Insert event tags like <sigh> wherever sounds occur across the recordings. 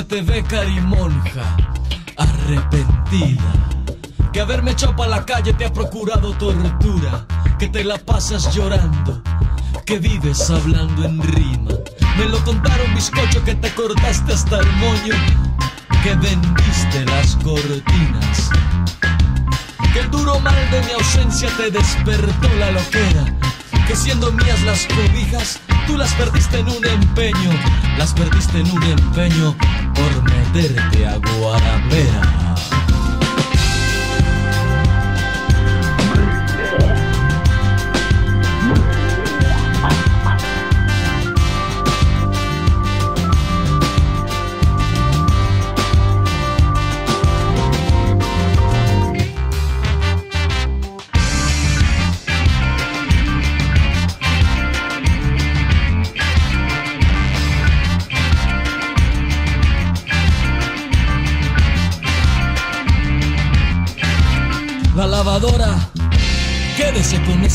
se te ve carimonja, arrepentida. Que haberme echado pa' la calle te ha procurado tortura, que te la pasas llorando, que vives hablando en rima. Me lo contaron bizcocho que te cortaste hasta el moño, que vendiste las cortinas. Que el duro mal de mi ausencia te despertó la loquera, que siendo mías las cobijas, tú las perdiste en un empeño, las perdiste en un empeño por meterte a Guaramera.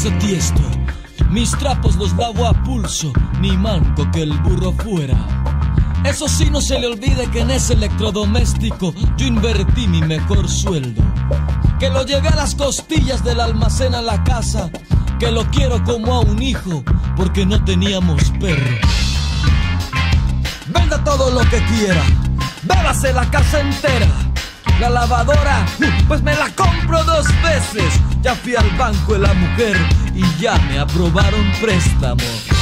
Ese tiesto. Mis trapos los lavo a pulso, ni manco que el burro fuera. Eso sí, no se le olvide que en ese electrodoméstico yo invertí mi mejor sueldo. Que lo llevé a las costillas del almacén a la casa. Que lo quiero como a un hijo, porque no teníamos perro. Venda todo lo que quiera, bébase la casa entera. La lavadora, pues me la compro dos veces. Ya fui al banco de la mujer y ya me aprobaron préstamo.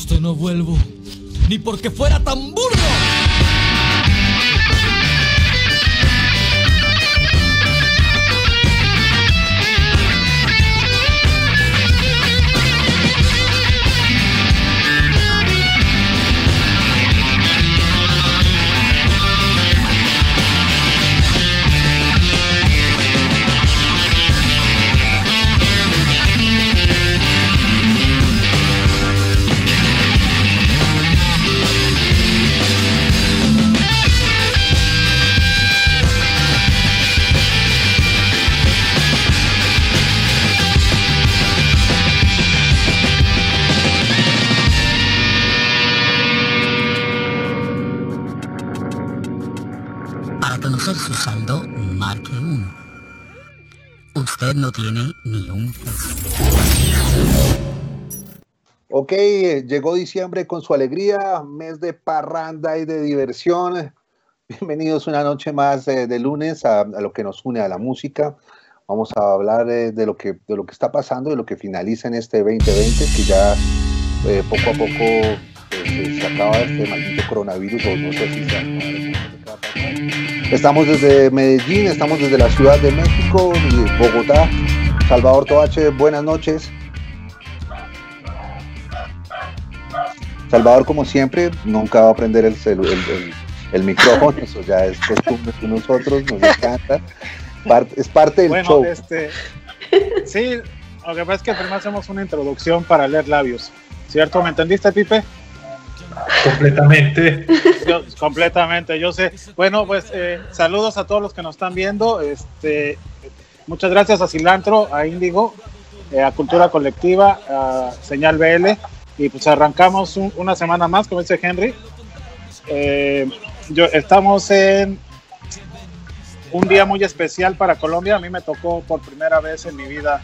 Usted no vuelvo, ni porque fuera tan burro. No tiene ni un. Ok, llegó diciembre con su alegría, mes de parranda y de diversión. Bienvenidos una noche más eh, de lunes a, a lo que nos une a la música. Vamos a hablar eh, de, lo que, de lo que está pasando, de lo que finaliza en este 2020, que ya eh, poco a poco se, acaba este maldito coronavirus, o no sé si se acaba. Estamos desde Medellín, estamos desde la Ciudad de México, y Bogotá. Salvador Toache, buenas noches. Salvador, como siempre, nunca va a prender el, el, el- el micrófono, <laughs> eso ya es costumbre de nosotros, nos encanta. Es parte del Bueno, show. este. Sí, lo que pasa es que primero hacemos una introducción para leer labios. ¿Cierto? ¿Me entendiste, Pipe? Completamente. completamente, yo sé. Bueno, pues eh, saludos a todos los que nos están viendo. Este, muchas gracias a Cilantro, a Índigo, eh, a Cultura Colectiva, a Señal BL. Y pues arrancamos una semana más, como dice Henry. Eh, yo, estamos en un día muy especial para Colombia. A mí me tocó por primera vez en mi vida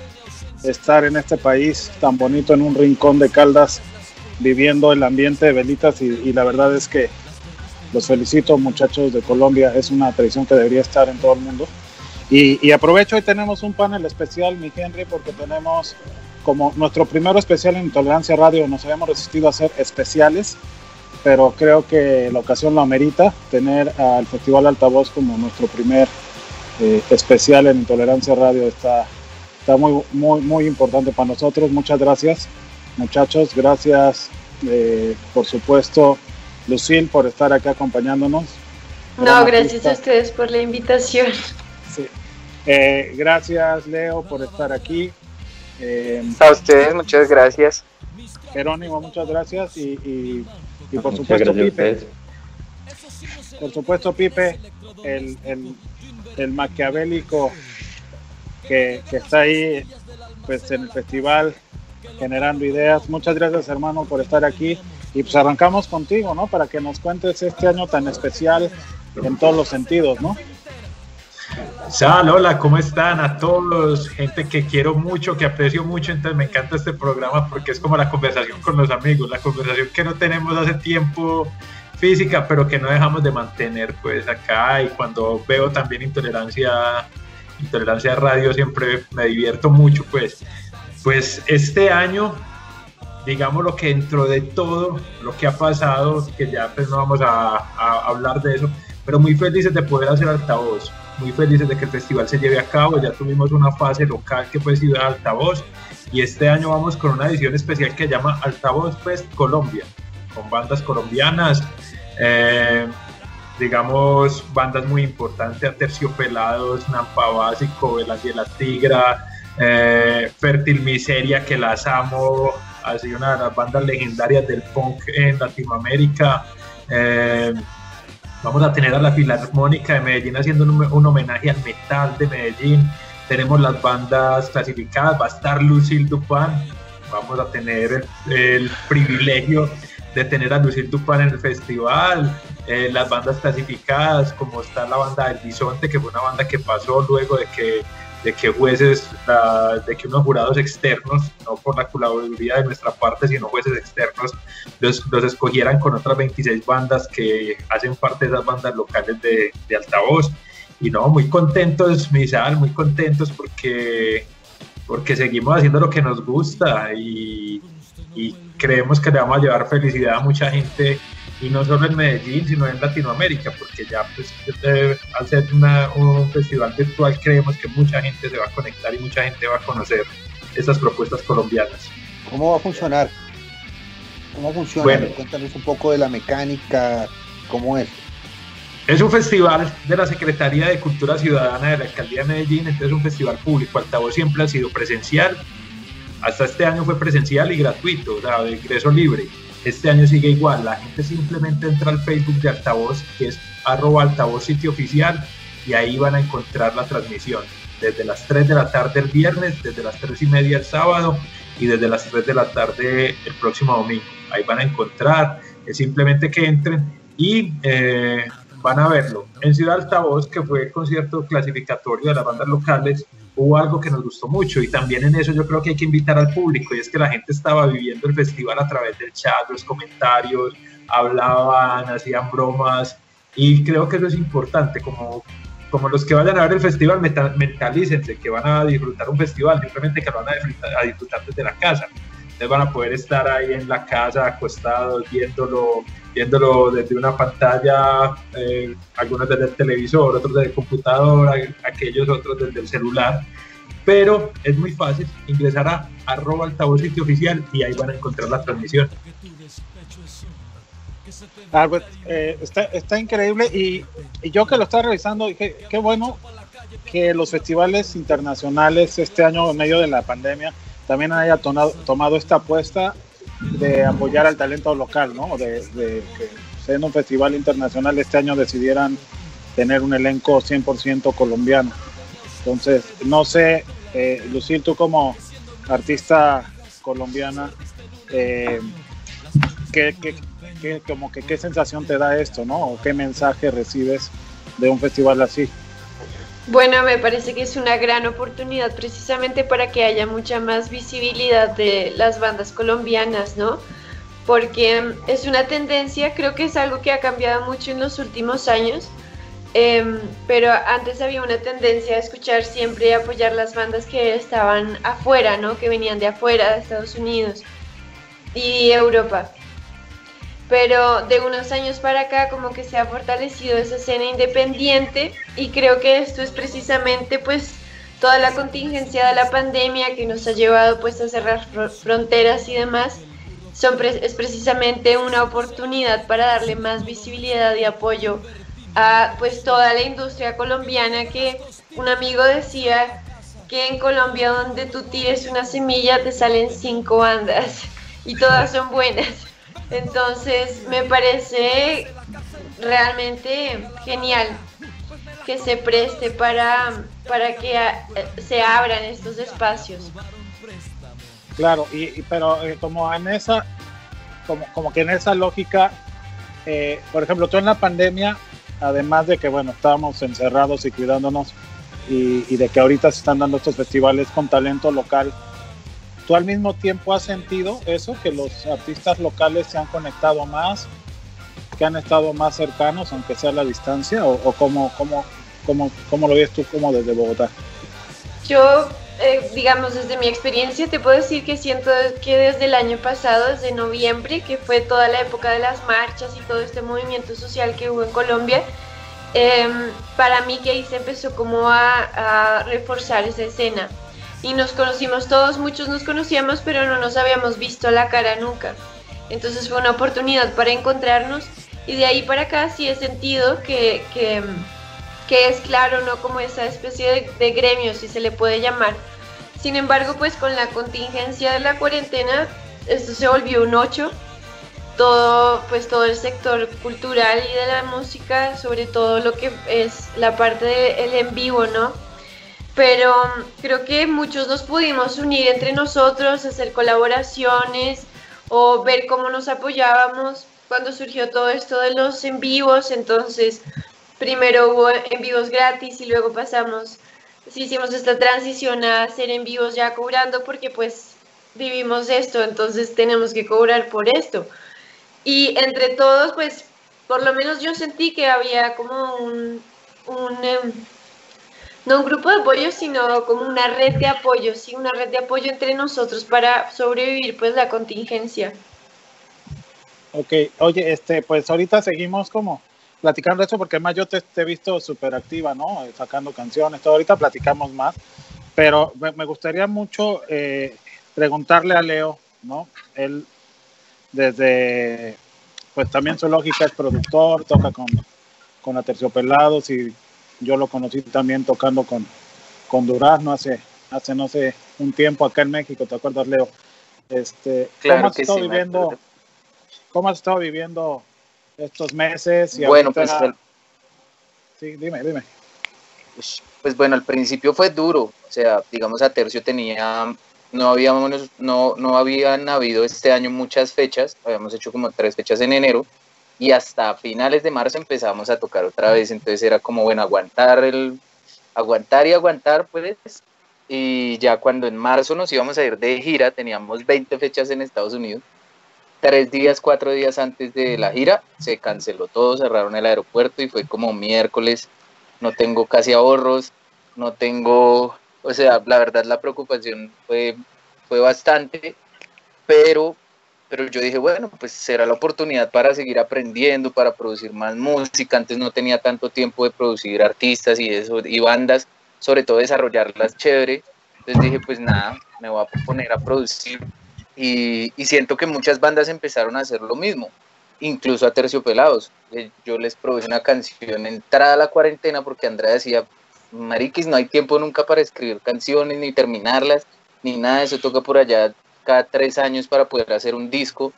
estar en este país tan bonito, en un rincón de Caldas, viviendo el ambiente de velitas y, la verdad es que los felicito muchachos de Colombia, es una tradición que debería estar en todo el mundo. Y, aprovecho, hoy tenemos un panel especial, mi Henry, porque tenemos como nuestro primero especial en Intolerancia Radio, nos habíamos resistido a hacer especiales, pero creo que la ocasión lo amerita, tener al Festival Altavoz como nuestro primer eh, especial en Intolerancia Radio está, está muy, muy, muy importante para nosotros. Muchas gracias, muchachos. Gracias, eh, por supuesto, Lucille, por estar aquí acompañándonos. No, gracias a ustedes por la invitación. Sí. Eh, gracias, Leo, por estar aquí. Eh, a ustedes, muchas gracias. Jerónimo, muchas gracias. Y, y, por supuesto, Pipe. Por supuesto, Pipe, el, el, el maquiavélico que, está ahí pues en el festival generando ideas. Muchas gracias hermano por estar aquí y pues arrancamos contigo, ¿no? Para que nos cuentes este año tan especial en todos los sentidos, ¿no? Sal, hola, ¿cómo están? A todos, gente que quiero mucho, que aprecio mucho, entonces me encanta este programa porque es como la conversación con los amigos, la conversación que no tenemos hace tiempo física, pero que no dejamos de mantener pues acá y cuando veo también intolerancia Intolerancia Radio siempre me divierto mucho, pues. Pues este año, digamos lo que dentro de todo lo que ha pasado, que ya pues no vamos a, hablar de eso, pero muy felices de poder hacer altavoz, muy felices de que el festival se lleve a cabo, ya tuvimos una fase local que fue Ciudad Altavoz y este año vamos con una edición especial que se llama Altavoz Fest Colombia, con bandas colombianas. Eh, digamos, bandas muy importantes, Terciopelados, Nampa Básico, Velas y la Tigra, eh, Fértil Miseria, que las amo, ha sido una de las bandas legendarias del punk en Latinoamérica. Eh, vamos a tener a la Filarmónica de Medellín haciendo un, homenaje al metal de Medellín. Tenemos las bandas clasificadas, va a estar Lucille Dupan, vamos a tener el privilegio de tener a Lucille Dupan en el festival, eh, las bandas clasificadas, como está la banda del Bisonte, que fue una banda que pasó luego de que, de que jueces, de que unos jurados externos, no por la colaboración de nuestra parte, sino jueces externos, los, los, escogieran con otras 26 bandas que hacen parte de esas bandas locales de, de altavoz. Y no, muy contentos, Misal, muy contentos porque, porque seguimos haciendo lo que nos gusta y, y creemos que le vamos a llevar felicidad a mucha gente y no solo en Medellín, sino en Latinoamérica, porque ya pues al ser un festival virtual creemos que mucha gente se va a conectar y mucha gente va a conocer estas propuestas colombianas. ¿Cómo va a funcionar? ¿Cómo funciona? Cuéntanos un poco de la mecánica, cómo es. Es un festival de la Secretaría de Cultura Ciudadana de la Alcaldía de Medellín, entonces es un festival público. Altavoz siempre ha sido presencial, hasta este año fue presencial y gratuito, o sea, de ingreso libre. Este año sigue igual, la gente simplemente entra al Facebook de Altavoz, que es arroba altavoz sitio oficial, y ahí van a encontrar la transmisión. Desde las 3 de la tarde el viernes, desde las 3 y media el sábado y desde las 3 de la tarde el próximo domingo. Ahí van a encontrar, es simplemente que entren y eh, van a verlo. En Ciudad Altavoz, que fue el concierto clasificatorio de las bandas locales, hubo algo que nos gustó mucho y también en eso yo creo que hay que invitar al público y es que la gente estaba viviendo el festival a través del chat, los comentarios, hablaban, hacían bromas y creo que eso es importante, como, como los que vayan a ver el festival, mentalícense que van a disfrutar un festival, simplemente que lo van a disfrutar, a disfrutar desde la casa. Entonces van a poder estar ahí en la casa acostados viéndolo, viéndolo desde una pantalla, eh, algunos desde el televisor, otros desde el computador, aquellos otros desde el celular. Pero es muy fácil ingresar a arroba altavoz sitio oficial y ahí van a encontrar la transmisión. Ah, pues, eh, está, está, increíble y, y, yo que lo estaba revisando dije, qué bueno que los festivales internacionales este año en medio de la pandemia también haya tomado, tomado esta apuesta de apoyar al talento local, ¿no? De, de que siendo un festival internacional este año decidieran tener un elenco 100% colombiano. Entonces, no sé, eh, Lucil, tú como artista colombiana, eh, ¿qué, qué, ¿qué sensación te da esto, no? ¿O qué mensaje recibes de un festival así? Bueno, me parece que es una gran oportunidad precisamente para que haya mucha más visibilidad de las bandas colombianas, ¿no? Porque es una tendencia, creo que es algo que ha cambiado mucho en los últimos años, em, pero antes había una tendencia a escuchar siempre y apoyar las bandas que estaban afuera, ¿no? Que venían de afuera, de Estados Unidos y Europa pero de unos años para acá como que se ha fortalecido esa escena independiente y creo que esto es precisamente pues toda la contingencia de la pandemia que nos ha llevado pues a cerrar fronteras y demás es precisamente una oportunidad para darle más visibilidad y apoyo a pues toda la industria colombiana que un amigo decía que en Colombia donde tú tires una semilla te salen cinco bandas y todas son buenas entonces me parece realmente genial que se preste para, para que se abran estos espacios. Claro, y, pero eh, como en esa, como, como que en esa lógica, eh, por ejemplo, tú en la pandemia, además de que bueno, estábamos encerrados y cuidándonos, y, y de que ahorita se están dando estos festivales con talento local, ¿Tú al mismo tiempo has sentido eso, que los artistas locales se han conectado más, que han estado más cercanos, aunque sea a la distancia? ¿O, o cómo, cómo, cómo, cómo, lo ves tú como desde Bogotá? Yo, eh, digamos, desde mi experiencia, te puedo decir que siento que desde el año pasado, desde noviembre, que fue toda la época de las marchas y todo este movimiento social que hubo en Colombia, em, para mí que ahí se empezó como a, a reforzar esa escena y nos conocimos todos, muchos nos conocíamos, pero no nos habíamos visto la cara nunca. Entonces fue una oportunidad para encontrarnos y de ahí para acá sí he sentido que, que, es claro, ¿no? Como esa especie de, de, gremio, si se le puede llamar. Sin embargo, pues con la contingencia de la cuarentena, esto se volvió un 8. Todo, pues todo el sector cultural y de la música, sobre todo lo que es la parte del en vivo, ¿no? Pero creo que muchos nos pudimos unir entre nosotros, hacer colaboraciones o ver cómo nos apoyábamos cuando surgió todo esto de los en vivos, entonces primero hubo en vivos gratis y luego pasamos, hicimos esta transición a hacer en vivos ya cobrando porque pues vivimos esto, entonces tenemos que cobrar por esto. Y entre todos, pues por lo menos yo sentí que había como un, un em, no un grupo de apoyo, sino como una red de apoyo, sí, una red de apoyo entre nosotros para sobrevivir pues la contingencia. Ok, oye, este, pues ahorita seguimos como platicando eso porque además yo te, he visto súper activa, ¿no? Sacando canciones, todo ahorita platicamos más, pero me, gustaría mucho eh, preguntarle a Leo, ¿no? Él desde, pues también su lógica es productor, toca con, con Aterciopelados y yo lo conocí también tocando con, con Durazno hace, hace, no sé, un tiempo acá en México, ¿te acuerdas, Leo? Este, ¿cómo, has estado viviendo, ¿Cómo has estado viviendo estos meses? Y bueno, pues... Sí, dime, dime. Pues, pues, bueno, al principio fue duro, o sea, digamos a Tercio tenía, no habíamos, no, no habían habido este año muchas fechas, habíamos hecho como tres fechas en enero, y hasta finales de marzo empezamos a tocar otra vez, entonces era como, bueno, aguantar, el, aguantar y aguantar, pues, y ya cuando en marzo nos íbamos a ir de gira, teníamos 20 fechas en Estados Unidos, tres días, cuatro días antes de la gira, se canceló todo, cerraron el aeropuerto y fue como miércoles, no tengo casi ahorros, no tengo, o sea, la verdad la preocupación fue, fue bastante, pero pero yo dije, bueno, pues será la oportunidad para seguir aprendiendo, para producir más música. Antes no tenía tanto tiempo de producir artistas y eso, y bandas, sobre todo desarrollarlas chévere. Entonces dije, pues nada, me voy a poner a producir. Y, y siento que muchas bandas empezaron a hacer lo mismo, incluso a Terciopelados. Eh, yo les produje una canción entrada a la cuarentena porque Andrea decía, Mariquis, no hay tiempo nunca para escribir canciones, ni terminarlas, ni nada, eso toca por allá cada tres años para poder hacer un disco.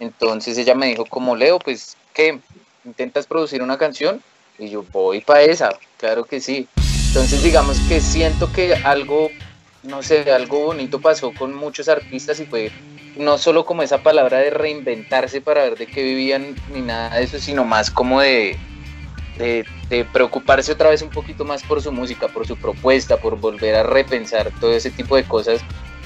Entonces ella me dijo, como Leo, pues, ¿qué? ¿Intentas producir una canción? Y yo voy para esa, claro que sí. Entonces digamos que siento que algo, no sé, algo bonito pasó con muchos artistas y fue no solo como esa palabra de reinventarse para ver de qué vivían ni nada de eso, sino más como de, de, preocuparse otra vez un poquito más por su música, por su propuesta, por volver a repensar todo ese tipo de cosas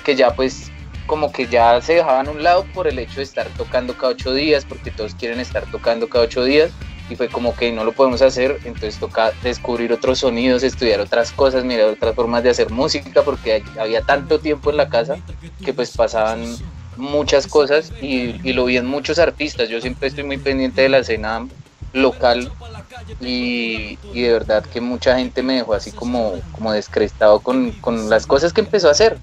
que ya pues como que ya se dejaban a un lado por el hecho de estar tocando cada ocho días, porque todos quieren estar tocando cada ocho días, y fue como que no lo podemos hacer, entonces toca descubrir otros sonidos, estudiar otras cosas, mirar otras formas de hacer música, porque había tanto tiempo en la casa que pues pasaban muchas cosas y, lo vi en muchos artistas. Yo siempre estoy muy pendiente de la escena local y, de verdad que mucha gente me dejó así como, como descrestado con, las cosas que empezó a hacer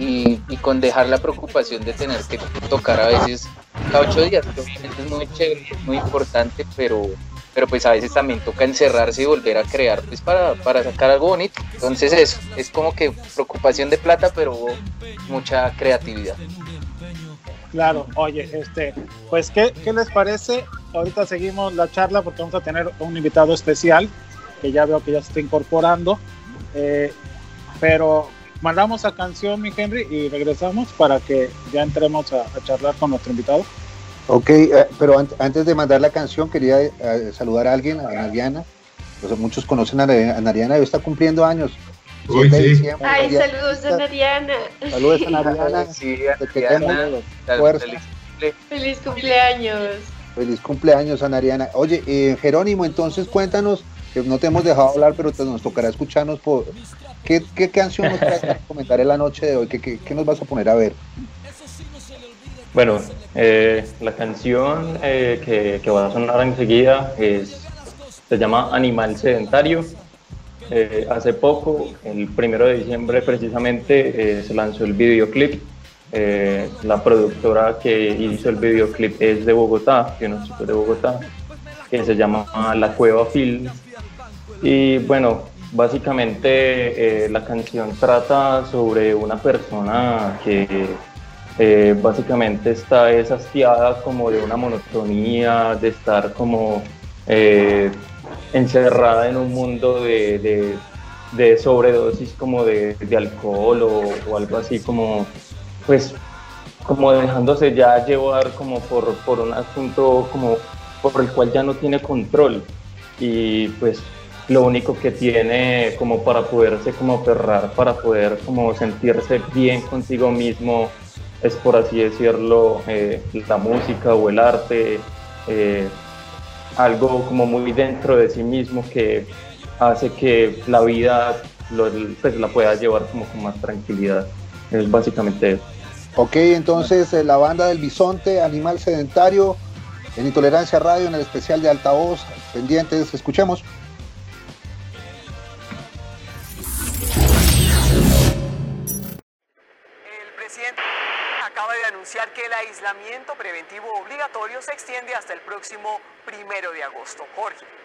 y, con dejar la preocupación de tener que tocar a veces cada ocho días, es muy chévere, muy importante, pero, pero pues a veces también toca encerrarse y volver a crear pues para, para sacar algo bonito. Entonces eso, es como que preocupación de plata, pero mucha creatividad. Claro, oye, este, pues, ¿qué, ¿qué, les parece? Ahorita seguimos la charla porque vamos a tener un invitado especial que ya veo que ya se está incorporando. Eh, pero mandamos a canción, mi Henry, y regresamos para que ya entremos a, charlar con nuestro invitado. Ok, eh, pero antes de mandar la canción, quería eh, saludar a alguien, a Nariana. muchos conocen a, a Nariana, está cumpliendo años. Uy, sí. Ay, saludos a Nariana. Saludos a <laughs> Nariana. Sí, Feliz, Feliz cumpleaños. Feliz cumpleaños a Nariana. Oye, eh, Jerónimo, entonces cuéntanos, no te hemos dejado hablar, pero nos tocará escucharnos por... ¿Qué, qué canción nos vas a comentar en la noche de hoy? ¿Qué, qué, nos vas a poner a ver? Bueno, eh, la canción eh, que, que va a sonar enseguida es, se llama Animal Sedentario eh, hace poco, el primero de diciembre precisamente, eh, se lanzó el videoclip. Eh, la productora que hizo el videoclip es de Bogotá, que no de Bogotá, que se llama La Cueva Film. Y bueno, básicamente la canción trata sobre una persona que básicamente está hastiada como de una monotonía, de estar como encerrada en un mundo de, de, sobredosis como de, alcohol o, algo así como, pues, como dejándose ya llevar como por, por un asunto como por el cual ya no tiene control. Y pues lo único que tiene como para poderse como aferrar, para poder como sentirse bien consigo mismo, es por así decirlo, eh, la música o el arte, eh, algo como muy dentro de sí mismo que hace que la vida pues, la pueda llevar como con más tranquilidad. Es básicamente eso. Ok, entonces eh, la banda del bisonte, Animal Sedentario, en Intolerancia Radio, en el especial de altavoz, pendientes, escuchemos. Anunciar que el aislamiento preventivo obligatorio se extiende hasta el próximo primero de agosto. Jorge.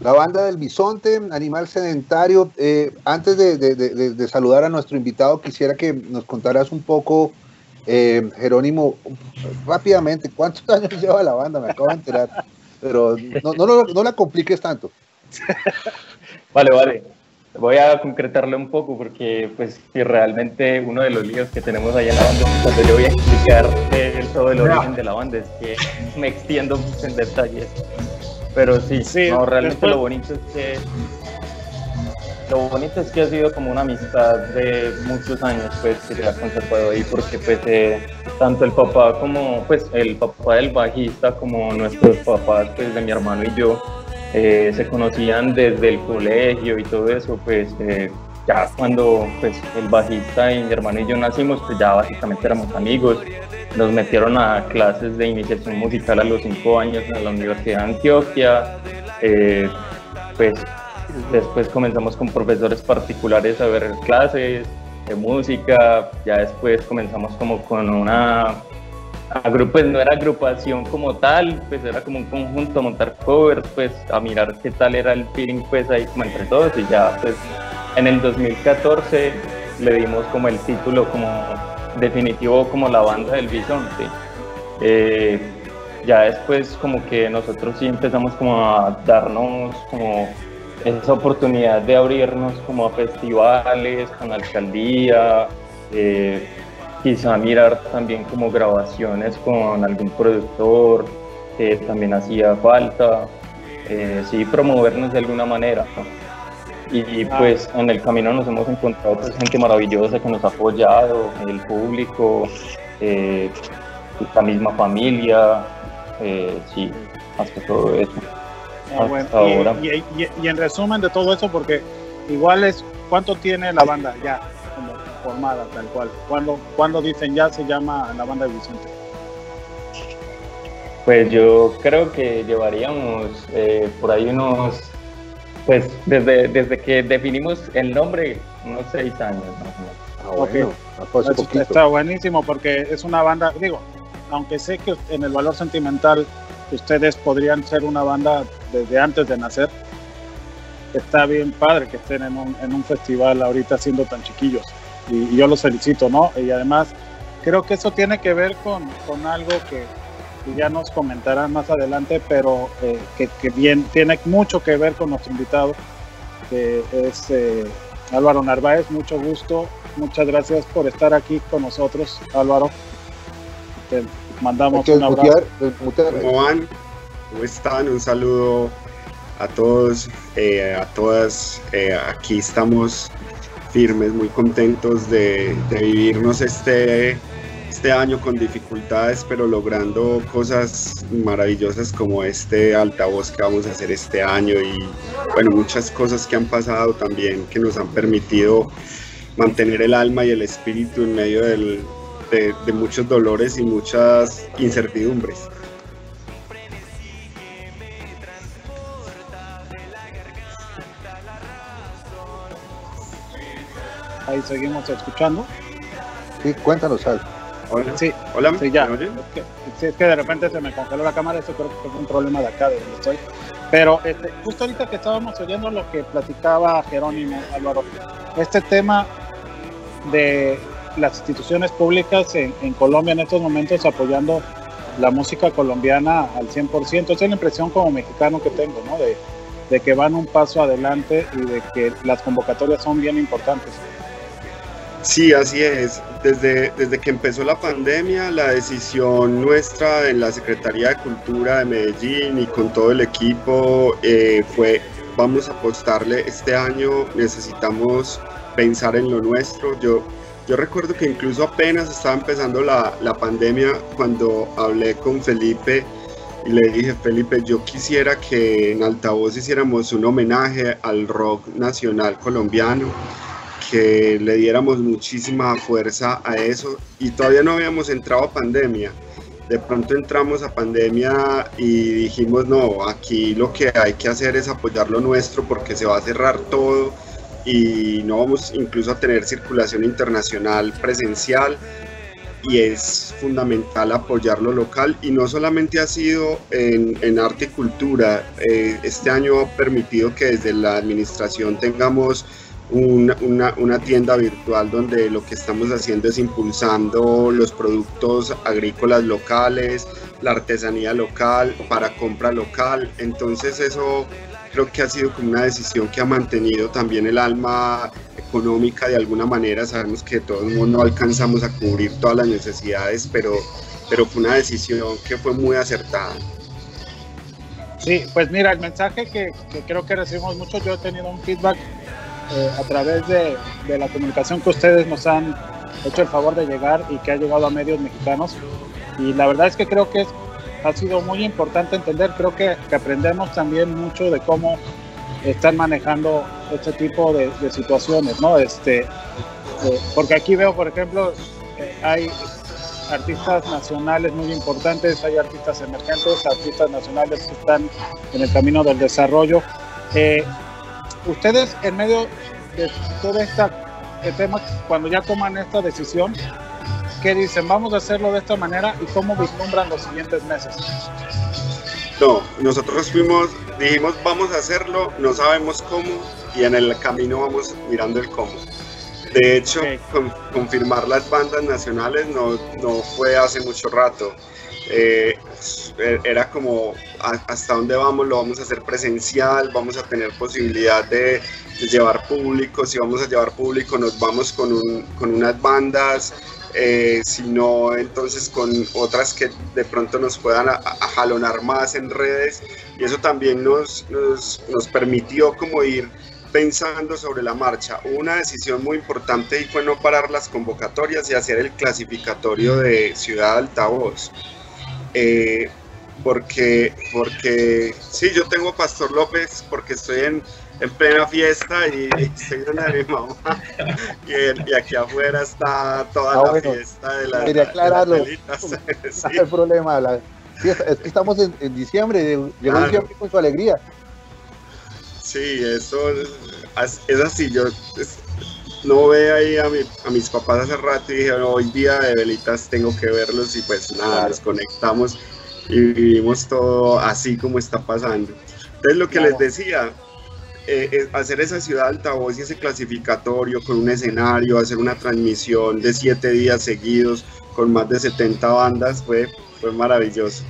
La banda del Bisonte, Animal Sedentario. Eh, antes de, de- de- de saludar a nuestro invitado, quisiera que nos contaras un poco, eh, Jerónimo, rápidamente, ¿cuántos <laughs> años lleva la banda? Me acabo de enterar. Pero no, no, la compliques tanto. <laughs> Vale, vale. Voy a concretarlo un poco porque pues que realmente uno de los líos que tenemos ahí en la banda es cuando yo voy a explicar el, todo el origen de la banda es que me extiendo mucho en detalles. Pero sí, Sí, no, realmente después- lo bonito es que lo bonito es que ha sido como una amistad de muchos años pues que se ha conservado ahí porque pues eh, tanto el papá como pues el papá del bajista como nuestros papás pues de mi hermano y yo eh, se conocían desde el colegio y todo eso, pues eh, ya cuando pues, el bajista y mi hermano y yo nacimos, pues ya básicamente éramos amigos. Nos metieron a clases de iniciación musical a los cinco años en la Universidad de Antioquia. eh, pues después comenzamos con profesores particulares a ver clases de música. Ya después comenzamos como con una pues no era agrupación como tal, pues era como un conjunto montar covers, pues a mirar qué tal era el feeling pues ahí como entre todos y ya pues en el 2014 le dimos como el título como definitivo como la banda del bisonte. Eh, ya después como que nosotros sí empezamos como a darnos como esa oportunidad de abrirnos como a festivales con alcaldía, eh, quizá mirar también como grabaciones con algún productor que también hacía falta, eh, sí, promovernos de alguna manera. Y, pues en el camino nos hemos encontrado pues, gente maravillosa que nos ha apoyado, el público, eh, la misma familia, eh, sí, hasta todo eso. Ah, bueno, y- ahora. Y, y- y en resumen de todo eso, porque igual es, ¿cuánto tiene la banda ya como formada tal cual? ¿Cuándo, cuándo dicen ya se llama la banda de Vicente? Pues yo creo que llevaríamos eh, por ahí unos, pues desde, desde que definimos el nombre, unos seis años más o menos. Ah, bueno, ah, pues, poquito. Está buenísimo porque es una banda, digo, aunque sé que en el valor sentimental ustedes podrían ser una banda desde antes de nacer, está bien padre que estén en un, en un festival ahorita siendo tan chiquillos y, y yo los felicito, ¿no? Y además creo que eso tiene que ver con, con algo que, que ya nos comentarán más adelante, pero eh, que, que bien tiene mucho que ver con nuestro invitado, que es eh, Álvaro Narváez, mucho gusto, muchas gracias por estar aquí con nosotros, Álvaro. Te mandamos un abrazo. mutear. ¿Cómo van? ¿Cómo están? Un saludo a todos, eh, a todas. Eh, aquí estamos firmes, muy contentos de, de vivirnos este, este año con dificultades, pero logrando cosas maravillosas como este altavoz que vamos a hacer este año y bueno, muchas cosas que han pasado también que nos han permitido mantener el alma y el espíritu en medio del- de, de muchos dolores y muchas incertidumbres. Ahí seguimos escuchando. Sí, cuéntanos algo. Hola, Sí, hola, sí, ya. ¿me oyen? Es que, sí, es que de repente se me congeló la cámara, eso creo que es un problema de acá, de donde estoy. Pero este, justo ahorita que estábamos oyendo lo que platicaba Jerónimo Álvaro, este tema de las instituciones públicas en, en Colombia en estos momentos apoyando la música colombiana al 100%, esa es la impresión como mexicano que tengo, ¿no? De, de que van un paso adelante y de que las convocatorias son bien importantes. Sí, así es. Desde, desde que empezó la pandemia, la decisión nuestra en la Secretaría de Cultura de Medellín y con todo el equipo eh, fue, vamos a apostarle este año, necesitamos pensar en lo nuestro. Yo, yo recuerdo que incluso apenas estaba empezando la, la pandemia cuando hablé con Felipe y le dije, Felipe, yo quisiera que en Altavoz hiciéramos un homenaje al rock nacional colombiano que le diéramos muchísima fuerza a eso y todavía no habíamos entrado a pandemia. De pronto entramos a pandemia y dijimos, no, aquí lo que hay que hacer es apoyar lo nuestro porque se va a cerrar todo y no vamos incluso a tener circulación internacional presencial. y es fundamental apoyar lo local y no solamente ha sido en, en arte y cultura, eh, este año ha permitido que desde la administración tengamos una, una, tienda virtual donde lo que estamos haciendo es impulsando los productos agrícolas locales, la artesanía local, para compra local, entonces eso creo que ha sido como una decisión que ha mantenido también el alma económica de alguna manera. Sabemos que todo mundo no alcanzamos a cubrir todas las necesidades, pero, pero fue una decisión que fue muy acertada. Sí, pues mira, el mensaje que, que creo que recibimos mucho, yo he tenido un feedback eh, a través de, de, la comunicación que ustedes nos han hecho el favor de llegar y que ha llegado a medios mexicanos. Y la verdad es que creo que es ha sido muy importante entender. Creo que, que aprendemos también mucho de cómo están manejando este tipo de, de situaciones, ¿no? Este, eh, porque aquí veo, por ejemplo, eh, hay artistas nacionales muy importantes, hay artistas emergentes, artistas nacionales que están en el camino del desarrollo. Eh, ustedes, en medio de todo este tema, cuando ya toman esta decisión, ¿Qué dicen? Vamos a hacerlo de esta manera y cómo vislumbran los siguientes meses. No, nosotros fuimos, dijimos vamos a hacerlo, no sabemos cómo y en el camino vamos mirando el cómo. De hecho, okay. con, confirmar las bandas nacionales no, no fue hace mucho rato. Eh, era como hasta dónde vamos, lo vamos a hacer presencial, vamos a tener posibilidad de, de llevar público, si vamos a llevar público nos vamos con, un, con unas bandas, eh, sino entonces con otras que de pronto nos puedan a, a jalonar más en redes y eso también nos, nos, nos, permitió como ir pensando sobre la marcha. Una decisión muy importante y fue no parar las convocatorias y hacer el clasificatorio de Ciudad Altavoz. Eh, porque, porque sí, yo tengo Pastor López porque estoy en, en plena fiesta y, y estoy donde mi mamá <laughs> y, y, aquí afuera está toda ah, la bueno, fiesta de la quería aclararlo de las sí. no hay <laughs> problema la, es que estamos en, en diciembre llegó claro. diciembre con su alegría sí eso es, así yo no ve ahí a, mi, a, mis papás hace rato y dije no, hoy día de velitas tengo que verlos y pues nada nos conectamos y vivimos todo así como está pasando entonces lo que claro. les decía eh, hacer esa ciudad altavoz y ese clasificatorio con un escenario, hacer una transmisión de siete días seguidos con más de 70 bandas fue, fue maravilloso.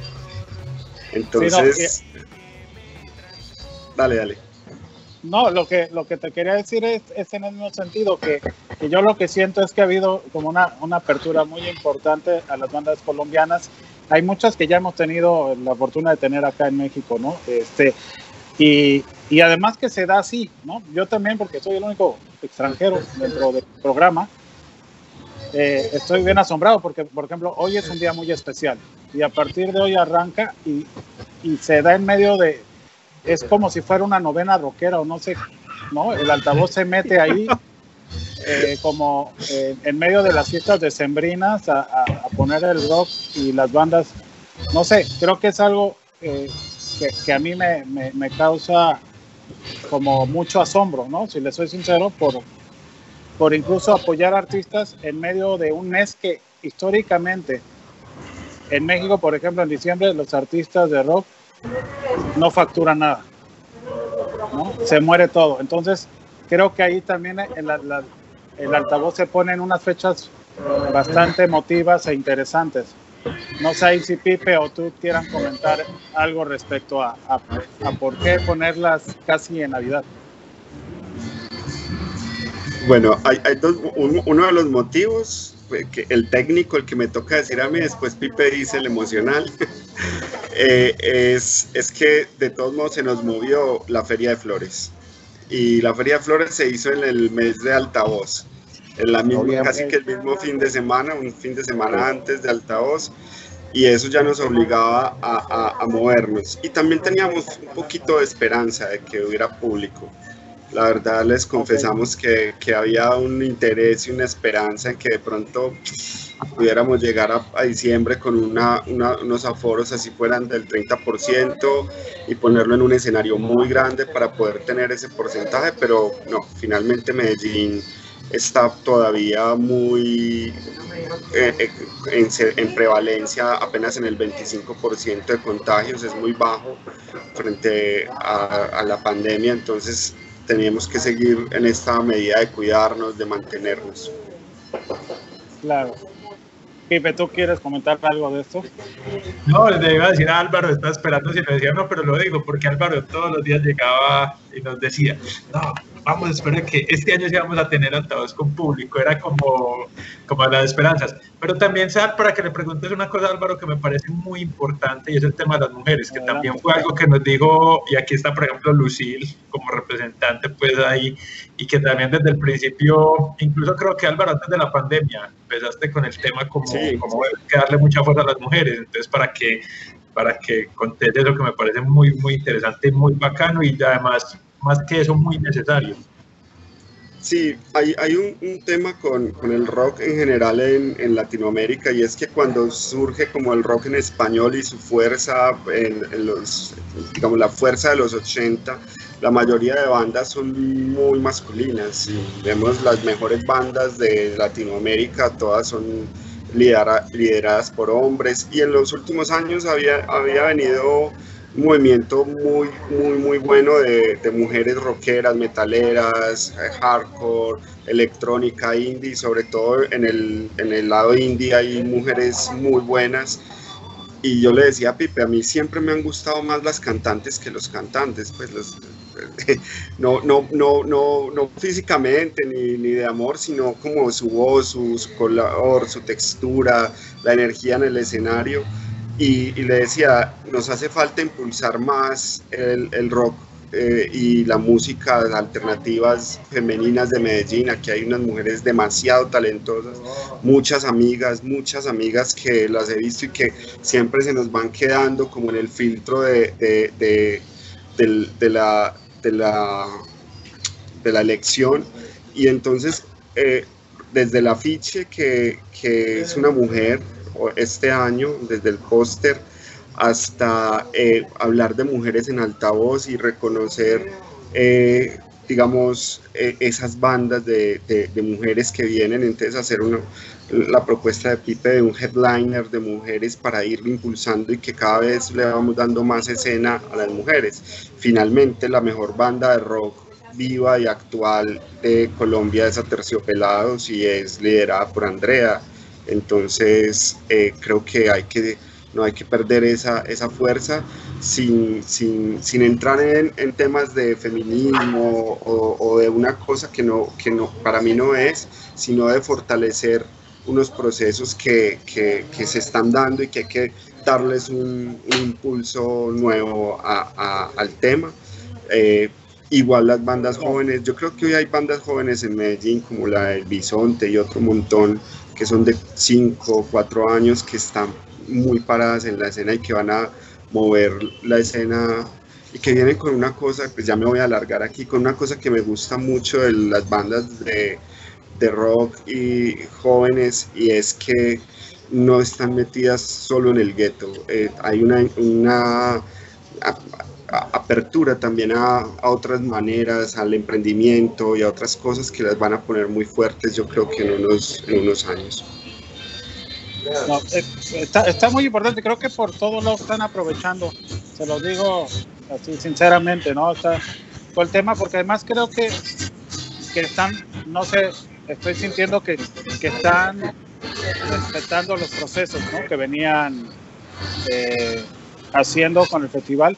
Entonces, sí, no, dale, dale. No, lo que, lo que te quería decir es, es en el mismo sentido, que, que, yo lo que siento es que ha habido como una, una apertura muy importante a las bandas colombianas. Hay muchas que ya hemos tenido la fortuna de tener acá en México, ¿no? Este, y, y además que se da así, ¿no? Yo también, porque soy el único extranjero dentro del programa, eh, estoy bien asombrado porque, por ejemplo, hoy es un día muy especial y a partir de hoy arranca y, y se da en medio de, es como si fuera una novena rockera o no sé, ¿no? El altavoz se mete ahí <laughs> eh, como eh, en medio de las fiestas decembrinas a, a, a, poner el rock y las bandas, no sé, creo que es algo eh, que, que, a mí me, me, me causa como mucho asombro, ¿no? Si le soy sincero, por, por incluso apoyar artistas en medio de un mes que históricamente en México, por ejemplo, en diciembre, los artistas de rock no facturan nada. Se muere todo. Entonces, creo que ahí también el, el altavoz se pone en unas fechas bastante emotivas e interesantes. No sé si Pipe o tú quieran comentar algo respecto a, a, por qué ponerlas casi en Navidad. Bueno, hay, hay dos, un, uno de los motivos, que el técnico, el que me toca decir a mí, después Pipe dice el emocional, <laughs> eh, es, es que de todos modos se nos movió la Feria de Flores. Y la Feria de Flores se hizo en el mes de altavoz en la misma, casi que el mismo fin de semana, un fin de semana antes de altavoz, y eso ya nos obligaba a, a, a, movernos. Y también teníamos un poquito de esperanza de que hubiera público. La verdad les confesamos que, que había un interés y una esperanza en que de pronto pudiéramos llegar a, a diciembre con una, una, unos aforos así fueran del 30% y ponerlo en un escenario muy grande para poder tener ese porcentaje, pero no, finalmente Medellín está todavía muy eh, eh, en, en, prevalencia, apenas en el 25% de contagios, es muy bajo frente a, a la pandemia, entonces teníamos que seguir en esta medida de cuidarnos, de mantenernos. Claro. Pipe, ¿tú quieres comentar algo de esto? No, le iba a decir a Álvaro, estaba esperando si lo decía no, pero lo digo porque Álvaro todos los días llegaba y nos decía, no, vamos a esperar que este año sí vamos a tener altavoz con público, era como, como las esperanzas. Pero también, Sal, para que le preguntes una cosa, Álvaro, que me parece muy importante y es el tema de las mujeres, que también fue algo que nos dijo, y aquí está, por ejemplo, Lucille como representante, pues ahí, y que también desde el principio, incluso creo que Álvaro, antes de la pandemia, empezaste con el tema como, como que darle mucha fuerza a las mujeres, entonces para que para que contes eso que me parece muy, muy interesante muy bacano y además más que eso muy necesario. Sí, hay, hay un, un, tema con, con, el rock en general en, en, Latinoamérica y es que cuando surge como el rock en español y su fuerza, en, en, los, digamos, la fuerza de los 80, la mayoría de bandas son muy masculinas. Si vemos las mejores bandas de Latinoamérica, todas son lidera, lideradas por hombres y en los últimos años había, había venido un movimiento muy, muy, muy bueno de, mujeres rockeras, metaleras, eh, hardcore, electrónica, indie, sobre todo en el, en el lado indie hay mujeres muy buenas. Y yo le decía a Pipe, a mí siempre me han gustado más las cantantes que los cantantes, pues <laughs> no, no, no, no, no físicamente ni, ni de amor, sino como su voz, su color, su textura, la energía en el escenario y, le decía, nos hace falta impulsar más el, el rock eh, y la música alternativas femeninas de Medellín. Aquí hay unas mujeres demasiado talentosas, muchas amigas, muchas amigas que las he visto y que siempre se nos van quedando como en el filtro de, de, de, de la, de, la, de la elección. Y entonces, eh, desde el afiche que, que es una mujer, este año, desde el póster hasta eh, hablar de mujeres en altavoz y reconocer, eh, digamos, eh, esas bandas de, de, mujeres que vienen, entonces hacer una, la propuesta de Pipe de un headliner de mujeres para ir impulsando y que cada vez le vamos dando más escena a las mujeres. Finalmente, la mejor banda de rock viva y actual de Colombia es Aterciopelados y es liderada por Andrea entonces, eh, creo que hay que no hay que perder esa, esa fuerza sin, sin, sin entrar en, temas de feminismo o, de una cosa que, no, que no, para mí no es, sino de fortalecer unos procesos que, que, que se están dando y que hay que darles un, impulso nuevo al tema. Eh, igual las bandas jóvenes, yo creo que hoy hay bandas jóvenes en Medellín como la del Bisonte y otro montón que son de 5 o 4 años que están muy paradas en la escena y que van a mover la escena y que vienen con una cosa, pues ya me voy a alargar aquí, con una cosa que me gusta mucho de las bandas de, de rock y jóvenes y es que no están metidas solo en el gueto, eh, hay una, una apertura también a, a, otras maneras, al emprendimiento y a otras cosas que las van a poner muy fuertes, yo creo que en unos, en unos años. No, eh, está, está, muy importante, creo que por todo lo están aprovechando, se lo digo así sinceramente, ¿no? Está por el tema, porque además creo que, que están, no sé, estoy sintiendo que, que están respetando los procesos ¿no? que venían eh, haciendo con el festival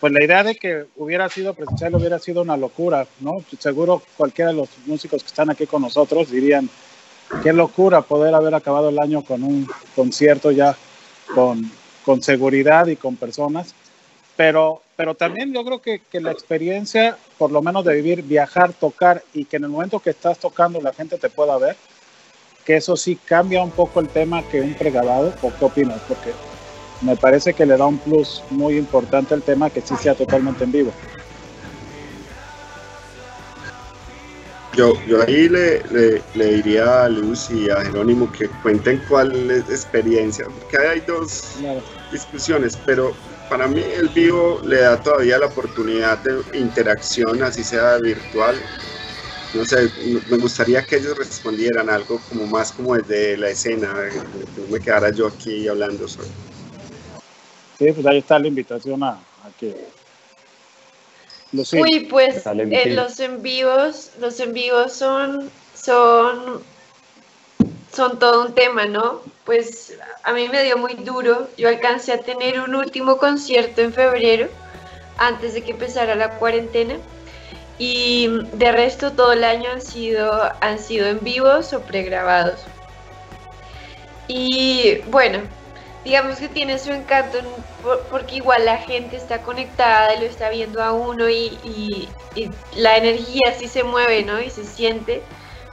pues la idea de que hubiera sido presencial hubiera sido una locura, ¿no? Seguro cualquiera de los músicos que están aquí con nosotros dirían, qué locura poder haber acabado el año con un concierto ya con, con seguridad y con personas, pero, pero también yo creo que, que la experiencia, por lo menos de vivir, viajar, tocar y que en el momento que estás tocando la gente te pueda ver, que eso sí cambia un poco el tema que un pregrabado, ¿o qué opinas? Porque me parece que le da un plus muy importante al tema que sí sea totalmente en vivo. Yo, yo ahí le, le, le, diría a Luz y a Jerónimo que cuenten cuál es la experiencia, porque hay dos claro. discusiones, pero para mí el vivo le da todavía la oportunidad de interacción, así sea virtual, no sé, me gustaría que ellos respondieran algo como más como desde la escena, no me quedara yo aquí hablando solo. Sí, pues ahí está la invitación a, a que. Uy, pues eh, los en vivos, los en vivos son, son, son todo un tema, ¿no? Pues a mí me dio muy duro. Yo alcancé a tener un último concierto en febrero, antes de que empezara la cuarentena. Y de resto todo el año han sido, han sido en vivos o pregrabados. Y bueno, digamos que tiene su encanto porque igual la gente está conectada y lo está viendo a uno y, la energía sí se mueve, ¿no? Y se siente.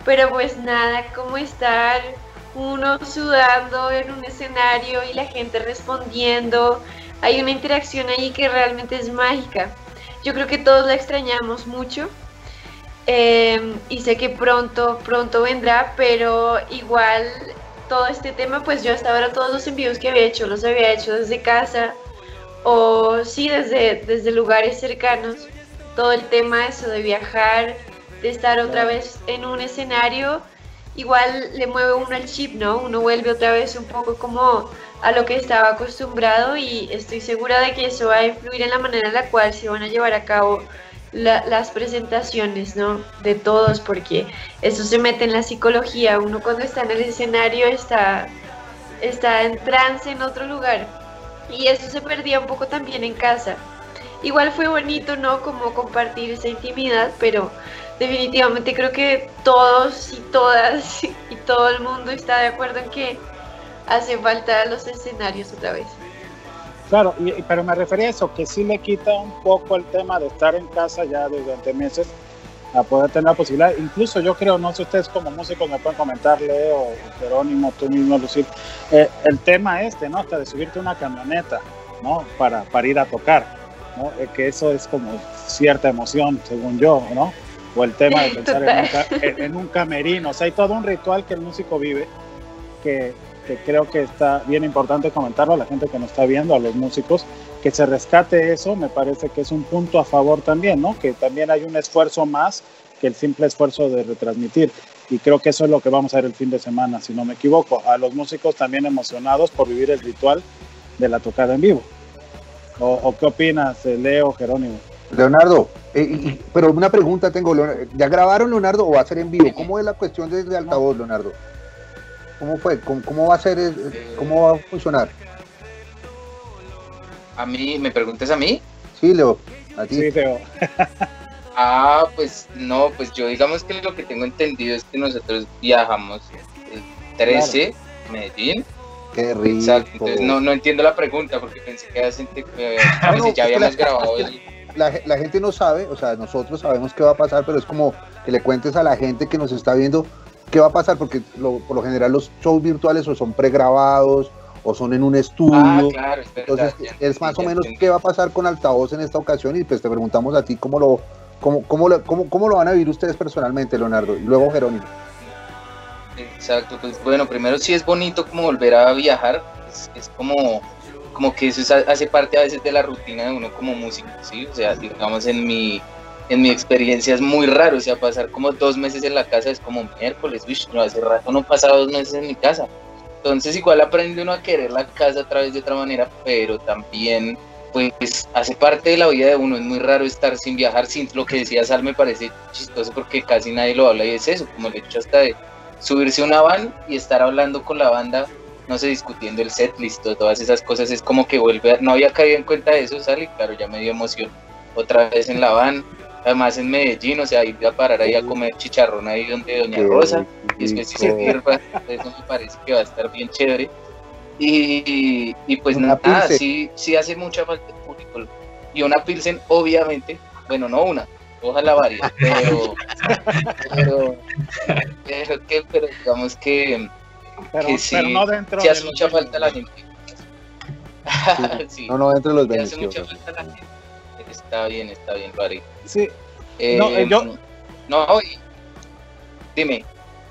Pero pues nada, como estar uno sudando en un escenario y la gente respondiendo. Hay una interacción ahí que realmente es mágica. Yo creo que todos la extrañamos mucho. Em, y sé que pronto, pronto vendrá, pero igual todo este tema, pues yo hasta ahora todos los envíos que había hecho los había hecho desde casa o sí desde, desde lugares cercanos. Todo el tema eso de viajar, de estar otra vez en un escenario, igual le mueve uno al chip, ¿no? Uno vuelve otra vez un poco como a lo que estaba acostumbrado y estoy segura de que eso va a influir en la manera en la cual se van a llevar a cabo las presentaciones, ¿no? De todos, porque eso se mete en la psicología. Uno cuando está en el escenario está, está en trance en otro lugar. Y eso se perdía un poco también en casa. Igual fue bonito, ¿no? Como compartir esa intimidad, pero definitivamente creo que todos y todas <laughs> y todo el mundo está de acuerdo en que hace falta los escenarios otra vez. Claro, pero me refería a eso, que sí le quita un poco el tema de estar en casa ya durante meses a poder tener la posibilidad. Incluso yo creo, no sé ustedes como músicos me pueden comentar, Leo, Jerónimo, tú mismo, Lucir, eh, el tema este, ¿no? Hasta de subirte una camioneta, ¿no? Para, para ir a tocar, ¿no? Eh, que eso es como cierta emoción, según yo, ¿no? O el tema de pensar en un, <laughs> en un camerino, o sea, hay todo un ritual que el músico vive que, que creo que está bien importante comentarlo a la gente que nos está viendo, a los músicos, que se rescate eso, me parece que es un punto a favor también, ¿no? Que también hay un esfuerzo más que el simple esfuerzo de retransmitir. Y creo que eso es lo que vamos a ver el fin de semana, si no me equivoco. A los músicos también emocionados por vivir el ritual de la tocada en vivo. ¿O, qué opinas, eh, Leo, Jerónimo? Leonardo, eh, pero una pregunta tengo, ¿ya grabaron Leonardo o va a ser en vivo? ¿Cómo es la cuestión desde altavoz, Leonardo? ¿Cómo fue? ¿Cómo, va a ser? ¿Cómo va a funcionar? ¿A mí? ¿Me preguntas a mí? Sí, Leo. A ti. Sí, Leo. <laughs> ah, pues no, pues yo digamos que lo que tengo entendido es que nosotros viajamos el 13, Medellín. Qué rico. Exacto, entonces no, no entiendo la pregunta porque pensé que eh, <laughs> ya habíamos grabado el... La, la, gente no sabe, o sea, nosotros sabemos qué va a pasar, pero es como que le cuentes a la gente que nos está viendo ¿Qué va a pasar? Porque por lo general los shows virtuales o son pregrabados o son en un estudio. Ah, Entonces, es más o menos qué va a pasar con altavoz en esta ocasión y pues te preguntamos a ti cómo lo, cómo, cómo, lo, cómo, cómo lo van a vivir ustedes personalmente, Leonardo, y luego Jerónimo. Exacto, pues bueno, primero sí es bonito como volver a viajar, es, como, como que eso hace parte a veces de la rutina de uno como músico, ¿sí? O sea, digamos en mi, en mi experiencia es muy raro, o sea, pasar como dos meses en la casa es como miércoles, uy, no, hace rato no pasaba dos meses en mi casa. Entonces igual aprende uno a querer la casa a través de otra manera, pero también pues hace parte de la vida de uno, es muy raro estar sin viajar, sin lo que decía Sal me parece chistoso porque casi nadie lo habla y es eso, como el hecho hasta de subirse a una van y estar hablando con la banda, no sé, discutiendo el set listo, todas esas cosas, es como que vuelve, no había caído en cuenta de eso, Sal, y claro, ya me dio emoción otra vez en la van, además en Medellín, o sea, ir a parar ahí a comer chicharrón ahí donde Doña Rosa, y después si se sirva, eso me parece que va a estar bien chévere. Y, y pues nada, sí, sí hace mucha falta el público. Y una Pilsen, obviamente, bueno, no una, ojalá varias, pero, <laughs> pero, pero, que, pero digamos que, pero, que sí, no dentro sí hace mucha falta la gente. <laughs> sí, no, no, dentro de los beneficios. hace mucha falta la gente está bien, está bien, Rari. Sí. Eh, no, eh, yo... no, dime.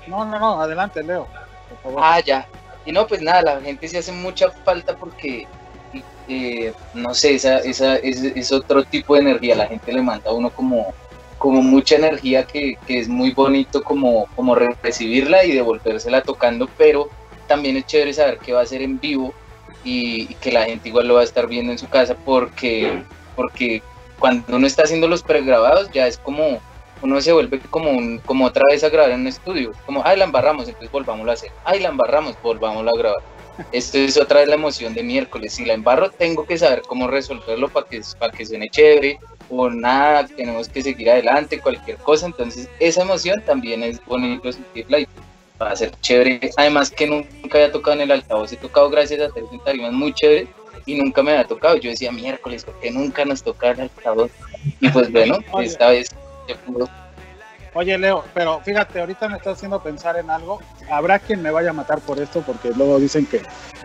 No, no, no, adelante, Leo. Por favor. Ah, ya. Y no, pues nada, la gente se hace mucha falta porque, eh, no sé, esa, esa es, es, otro tipo de energía. La gente le manda a uno como, como mucha energía que, que, es muy bonito como, como recibirla y devolvérsela tocando, pero también es chévere saber que va a ser en vivo y, y, que la gente igual lo va a estar viendo en su casa porque, porque cuando uno está haciendo los pregrabados ya es como uno se vuelve como un, como otra vez a grabar en un estudio, como ay la embarramos, entonces volvámoslo a hacer, ay la embarramos, volvámoslo a grabar. Esto es otra vez la emoción de miércoles. Si la embarro, tengo que saber cómo resolverlo para que, para que suene chévere o nada, tenemos que seguir adelante, cualquier cosa. Entonces, esa emoción también es bonito sentirla y va a ser chévere. Además, que nunca había tocado en el altavoz, he tocado gracias a tres tarimas muy chévere y nunca me había tocado. Yo decía miércoles, porque nunca nos toca el altavoz? Y pues bueno, <laughs> esta vez se pudo. Oye, Leo, pero fíjate, ahorita me estás haciendo pensar en algo. Habrá quien me vaya a matar por esto, porque luego dicen que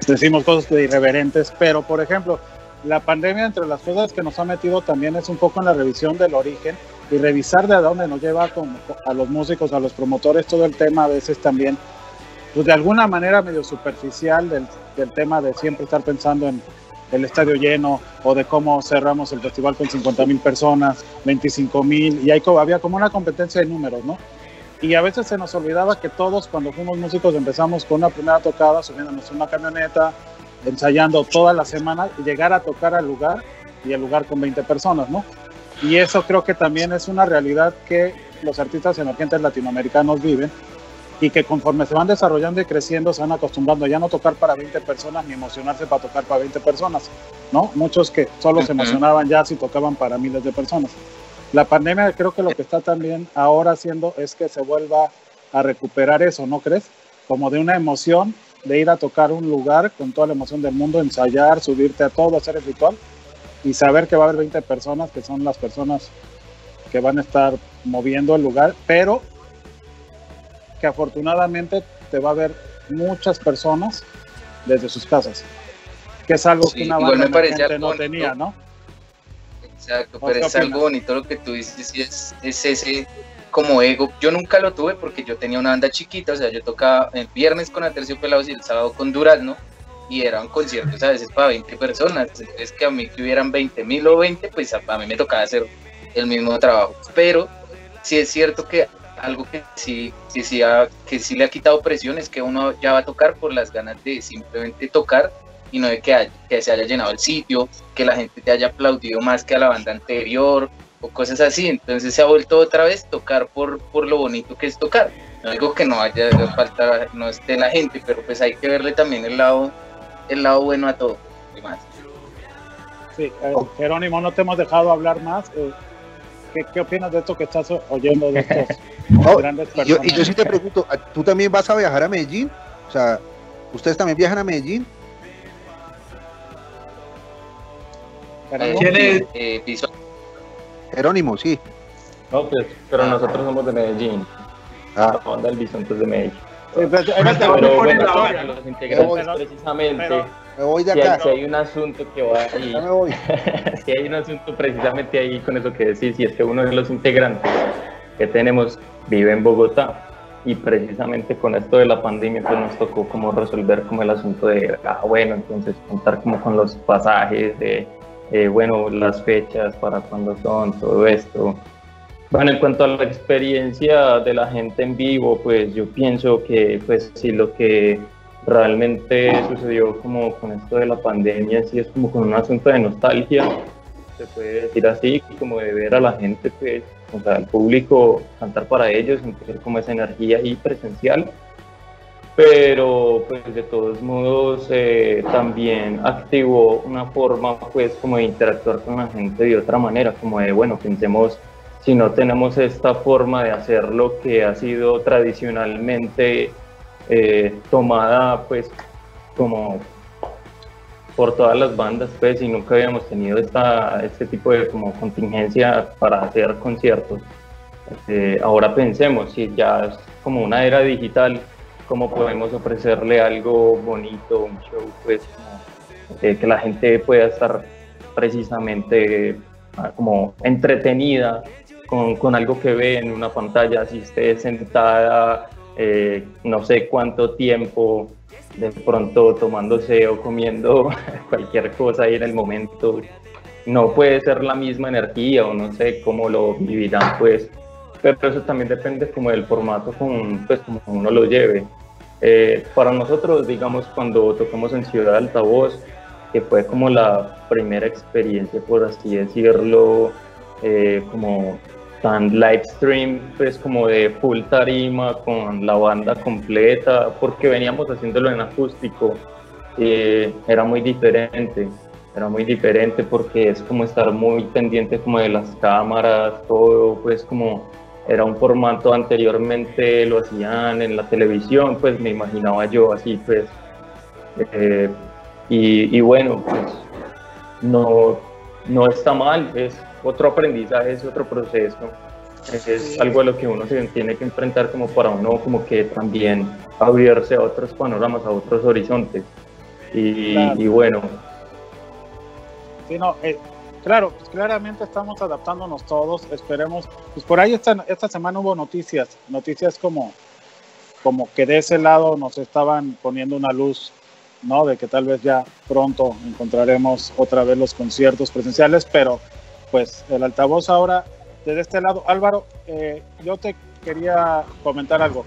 decimos cosas irreverentes, pero por ejemplo, la pandemia, entre las cosas que nos ha metido también es un poco en la revisión del origen y revisar de dónde nos lleva a los músicos, a los promotores, todo el tema a veces también, pues de alguna manera medio superficial del, del tema de siempre estar pensando en el estadio lleno o de cómo cerramos el festival con 50 mil personas, 25 mil, y ahí había como una competencia de números, ¿no? Y a veces se nos olvidaba que todos cuando fuimos músicos empezamos con una primera tocada, subiéndonos una camioneta, ensayando toda la semana y llegar a tocar al lugar y el lugar con 20 personas, ¿no? Y eso creo que también es una realidad que los artistas emergentes latinoamericanos viven y que conforme se van desarrollando y creciendo se van acostumbrando ya no tocar para 20 personas ni emocionarse para tocar para 20 personas, ¿no? Muchos que solo se emocionaban ya si tocaban para miles de personas. La pandemia creo que lo que está también ahora haciendo es que se vuelva a recuperar eso, ¿no crees? Como de una emoción de ir a tocar un lugar con toda la emoción del mundo, ensayar, subirte a todo, hacer el ritual y saber que va a haber 20 personas que son las personas que van a estar moviendo el lugar, pero que afortunadamente te va a ver muchas personas desde sus casas, que es algo Sí, que una banda me no tenía, ¿no? Exacto, ¿O pero es algo bonito lo que tú dices y es, es ese como ego. Yo nunca lo tuve porque yo tenía una banda chiquita, o sea, yo tocaba el viernes con Aterciopelados y el sábado con Durazno y eran conciertos a veces para 20 personas. Entonces, que a mí que hubieran 20 mil o 20, pues a, a mí me tocaba hacer el mismo trabajo. Pero sí es cierto que algo que sí, que sí, ha- que sí le ha quitado presión es que uno ya va a tocar por las ganas de simplemente tocar y no de que, se haya llenado el sitio, que la gente te haya aplaudido más que a la banda anterior o cosas así. Entonces se ha vuelto otra vez tocar por, por lo bonito que es tocar. No digo que no haya falta, no esté la gente, pero pues hay que verle también el lado, el lado bueno a todo. y más. Eh, Jerónimo, no te hemos dejado hablar más. eh, ¿qué, qué opinas de esto que estás oyendo de estos No, grandes y yo, yo sí te pregunto, ¿tú también vas a viajar a Medellín? O sea, ¿ustedes también viajan a Medellín? Jerónimo, ¿Quién es? Eh, Jerónimo, sí. No, pues, pero nosotros somos de Medellín. Ah. La banda del Bisonte es de Medellín. Sí, pues, precisamente, Me voy de si hay, acá. si hay un asunto que va ahí, Ya me voy. <laughs> si hay un asunto precisamente ahí con eso que decís, y es que uno de los integrantes que tenemos vive en Bogotá y precisamente con esto de la pandemia pues nos tocó como resolver como el asunto de, ah, bueno, entonces contar como con los pasajes, de, eh, bueno, las fechas, para cuándo son, todo esto. Bueno, en cuanto a la experiencia de la gente en vivo, pues yo pienso que pues sí lo que realmente sucedió como con esto de la pandemia, sí es como con un asunto de nostalgia, se puede decir así, como de ver a la gente, pues, sea, al público cantar para ellos, sentir como esa energía ahí presencial. Pero, pues, de todos modos, eh, también activó una forma, pues, como de interactuar con la gente de otra manera, como de, bueno, pensemos, si no tenemos esta forma de hacer lo que ha sido tradicionalmente eh, tomada, pues, como por todas las bandas, pues, y nunca habíamos tenido esta, este tipo de como contingencia para hacer conciertos. Eh, ahora pensemos, si ya es como una era digital, cómo podemos ofrecerle algo bonito, un show, pues, eh, que la gente pueda estar precisamente ah, como entretenida con, con algo que ve en una pantalla, si esté sentada eh, no sé cuánto tiempo, de pronto tomándose o comiendo <laughs> cualquier cosa ahí en el momento, no puede ser la misma energía o no sé cómo lo vivirán, pues, pero eso también depende como del formato con, pues, como uno lo lleve. Eh, para nosotros, digamos, cuando tocamos en Ciudad Altavoz, que fue como la primera experiencia, por así decirlo, eh, como tan live stream, pues como de full tarima con la banda completa, porque veníamos haciéndolo en acústico, eh, era muy diferente, era muy diferente porque es como estar muy pendiente como de las cámaras, todo, pues como era un formato anteriormente lo hacían en la televisión, pues me imaginaba yo así, pues, eh, y, y, bueno, pues no, no está mal, es otro aprendizaje, es otro proceso, es, algo a lo que uno se tiene que enfrentar como para uno como que también abrirse a otros panoramas, a otros horizontes. Y, y bueno. Sí, no, eh, claro, pues claramente estamos adaptándonos todos, esperemos, pues por ahí esta, esta semana hubo noticias, noticias como, como que de ese lado nos estaban poniendo una luz ¿no? De que tal vez ya pronto encontraremos otra vez los conciertos presenciales, pero pues el altavoz ahora desde este lado. Álvaro, eh, yo te quería comentar algo.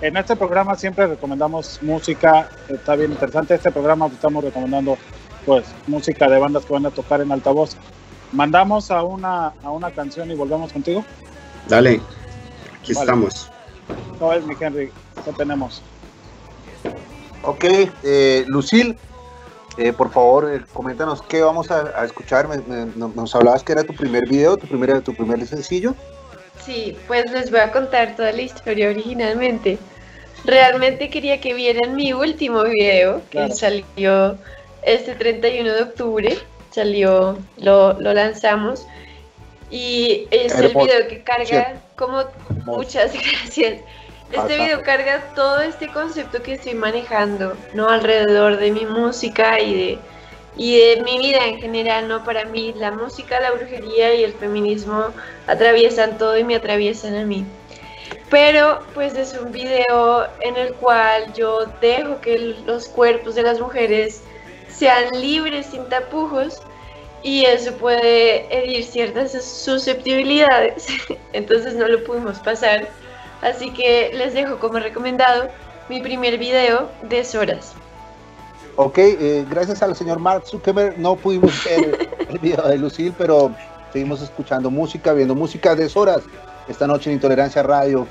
En este programa siempre recomendamos música, está bien interesante. Este programa estamos recomendando pues música de bandas que van a tocar en altavoz. Mandamos a una, a una canción y volvemos contigo. Dale, aquí estamos. No es mi Henry, ¿qué tenemos? Ok, eh, Lucil, eh, por favor, eh, coméntanos qué vamos a, escuchar. nos hablabas que era tu primer video, tu primer, tu primer sencillo. Sí, pues les voy a contar toda la historia originalmente. Realmente quería que vieran mi último video, que salió este 31 de octubre. Salió, lo, lo lanzamos. Y es el video que carga, como muchas <laughs> gracias este video carga todo este concepto que estoy manejando, ¿no? Alrededor de mi música y de, y de mi vida en general, ¿no? Para mí la música, la brujería y el feminismo atraviesan todo y me atraviesan a mí. Pero pues es un video en el cual yo dejo que los cuerpos de las mujeres sean libres sin tapujos y eso puede herir ciertas susceptibilidades, <laughs> entonces no lo pudimos pasar Así que les dejo como recomendado mi primer video de Soras. Ok, eh, gracias al señor Mark Zuckerberg no pudimos ver el video de Lucille, pero seguimos escuchando música, viendo música de Soras esta noche en Intolerancia Radio.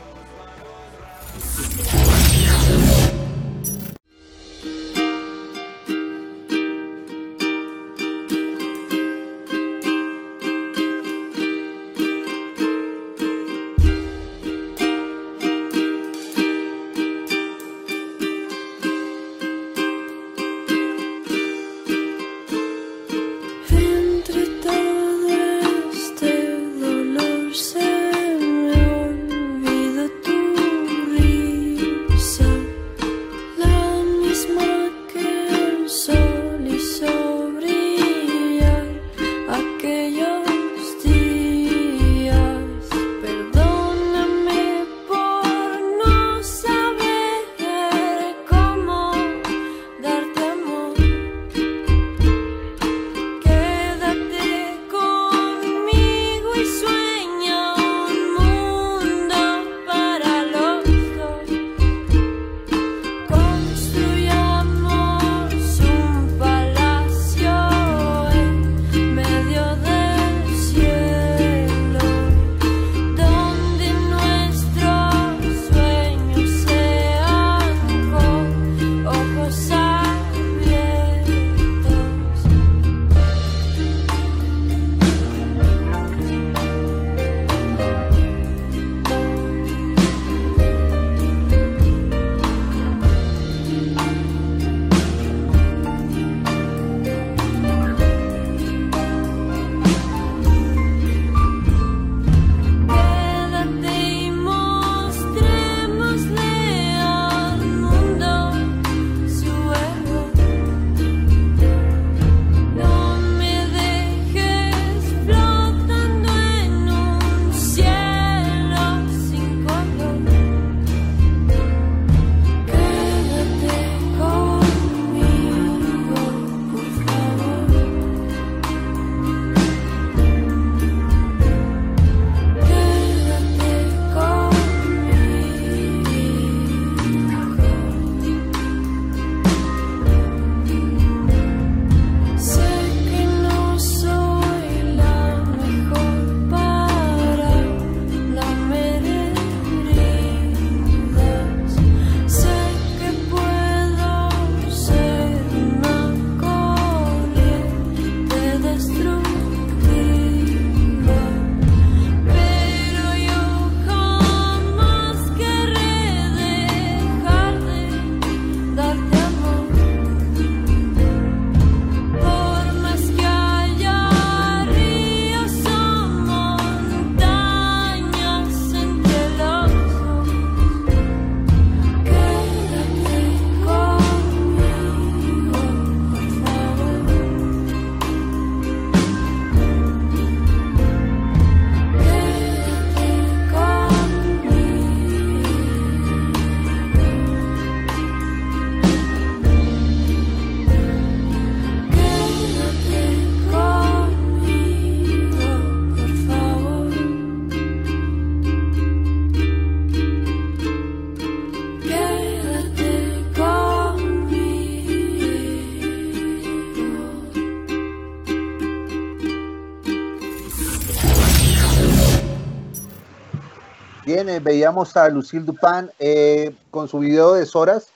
Bien, eh, veíamos a Lucille Dupin eh, con su video de Soras,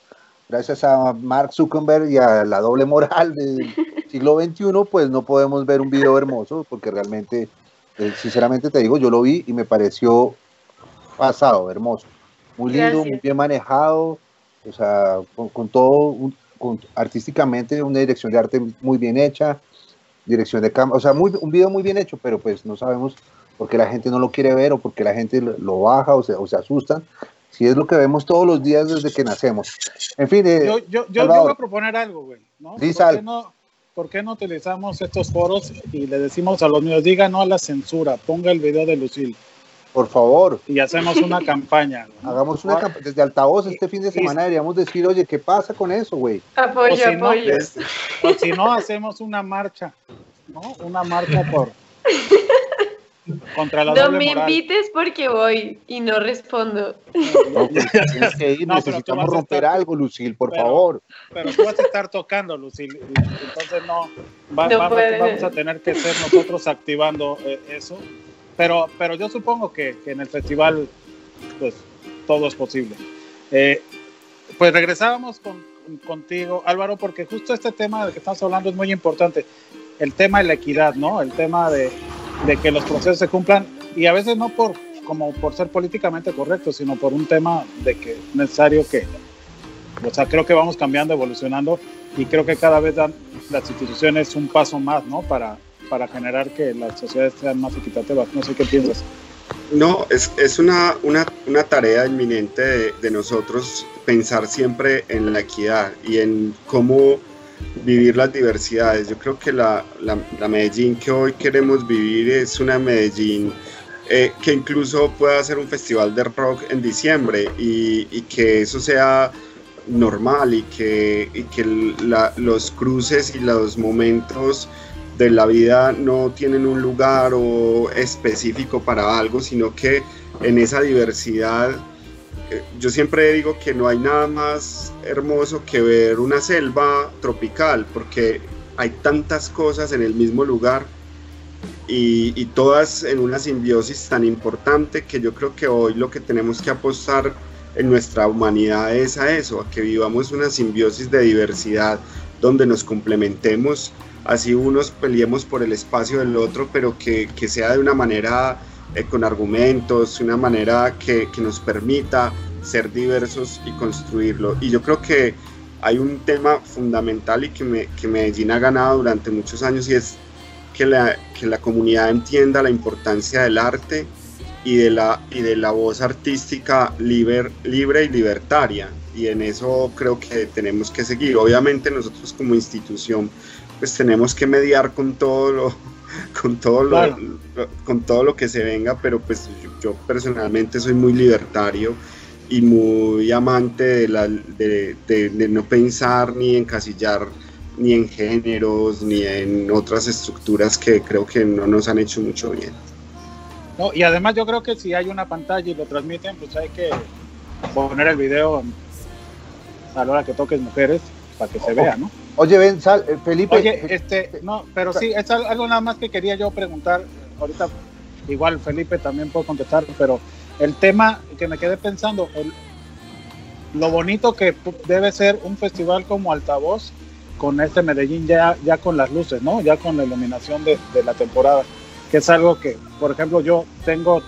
gracias a Mark Zuckerberg y a la doble moral del <laughs> siglo XXI, pues no podemos ver un video hermoso, porque realmente, eh, sinceramente te digo, yo lo vi y me pareció pasado, hermoso. Muy lindo, Gracias. muy bien manejado, o sea, con, con todo, un- con- artísticamente una dirección de arte muy bien hecha, dirección de cámara, o sea, muy, un video muy bien hecho, pero pues no sabemos por qué la gente no lo quiere ver o por qué la gente lo, baja o se, o se asustan, si es lo que vemos todos los días desde que nacemos. En fin, eh, Yo, yo, yo, voy a proponer algo, güey. ¿no? ¿Por, Sal. qué no, ¿Por qué no utilizamos estos foros y le decimos a los míos, diga no a la censura, ponga el video de Lucille por favor, y hacemos una campaña? ¿no? hagamos una campa- desde altavoz este fin de semana deberíamos decir, oye, ¿qué pasa con eso, güey? Apoyo, O si no, apoyo. O si no, hacemos una marcha, ¿no? Una marcha por <laughs> contra la No doble me moral. invites porque voy y no respondo. <laughs> No, pues, tienes <laughs> que ir, No, pero tú necesitamos vas a romper estar- algo, Lucille, por pero- favor. Pero tú vas a estar tocando, Lucille, y entonces no, va- No vamos, puede. vamos a tener que ser nosotros activando eh, eso. Pero, pero yo supongo que, que en el festival, pues, todo es posible. Eh, pues regresábamos con, contigo, Álvaro, porque justo este tema del que estamos hablando es muy importante. El tema de la equidad, ¿no? El tema de, de que los procesos se cumplan y a veces no por como por ser políticamente correctos, sino por un tema de que es necesario que, o sea, creo que vamos cambiando, evolucionando y creo que cada vez dan las instituciones un paso más, ¿no? Para, para generar que las sociedades sean más equitativas. No sé qué piensas. No, es, es una, una, una tarea inminente de, de nosotros pensar siempre en la equidad y en cómo vivir las diversidades. Yo creo que la, la, Medellín que hoy queremos vivir es una Medellín eh, que incluso pueda hacer un festival de rock en diciembre y, que eso sea normal y que, que los cruces y los momentos de la vida no tienen un lugar o específico para algo, sino que en esa diversidad, yo siempre digo que no hay nada más hermoso que ver una selva tropical, porque hay tantas cosas en el mismo lugar y, y todas en una simbiosis tan importante que yo creo que hoy lo que tenemos que apostar en nuestra humanidad es a eso, a que vivamos una simbiosis de diversidad donde nos complementemos, así unos peleemos por el espacio del otro, pero que, que sea de una manera eh, con argumentos, una manera que, que nos permita ser diversos y construirlo. Y yo creo que hay un tema fundamental y que, me, que Medellín ha ganado durante muchos años y es que la, que la comunidad entienda la importancia del arte y de la, y de la voz artística liber, libre y libertaria. Y en eso creo que tenemos que seguir. Obviamente nosotros como institución pues tenemos que mediar con todo lo, <laughs> con todo lo, Claro. lo- con todo lo que se venga, pero pues yo, yo personalmente soy muy libertario y muy amante de, la, de, de- de no pensar ni encasillar ni en géneros ni en otras estructuras que creo que no nos han hecho mucho bien. No, y además yo creo que si hay una pantalla y lo transmiten, pues hay que poner el video a la hora que toques mujeres para que se vea, ¿no? Oye, ven, Sal, eh, Felipe. Oye, este, no, pero sí, es al- algo nada más que quería yo preguntar. Ahorita, igual Felipe también puede contestar, pero el tema que me quedé pensando, el- lo bonito que debe ser un festival como Altavoz con este Medellín ya, ya con las luces, ¿no? Ya con la iluminación de, de la temporada, que es algo que, por ejemplo, yo tengo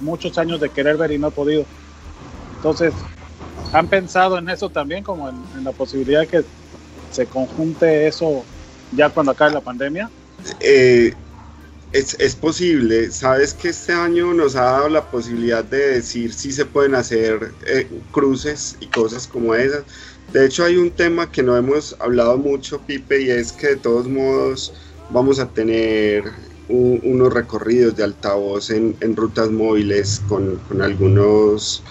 muchos años de querer ver y no he podido. Entonces, ¿han pensado en eso también, como en, en la posibilidad que se conjunte eso ya cuando acabe la pandemia? Eh, es, es posible, sabes que este año nos ha dado la posibilidad de decir si se pueden hacer eh, cruces y cosas como esas. De hecho hay un tema que no hemos hablado mucho, Pipe, y es que de todos modos vamos a tener un- unos recorridos de altavoz en, en rutas móviles con, con algunos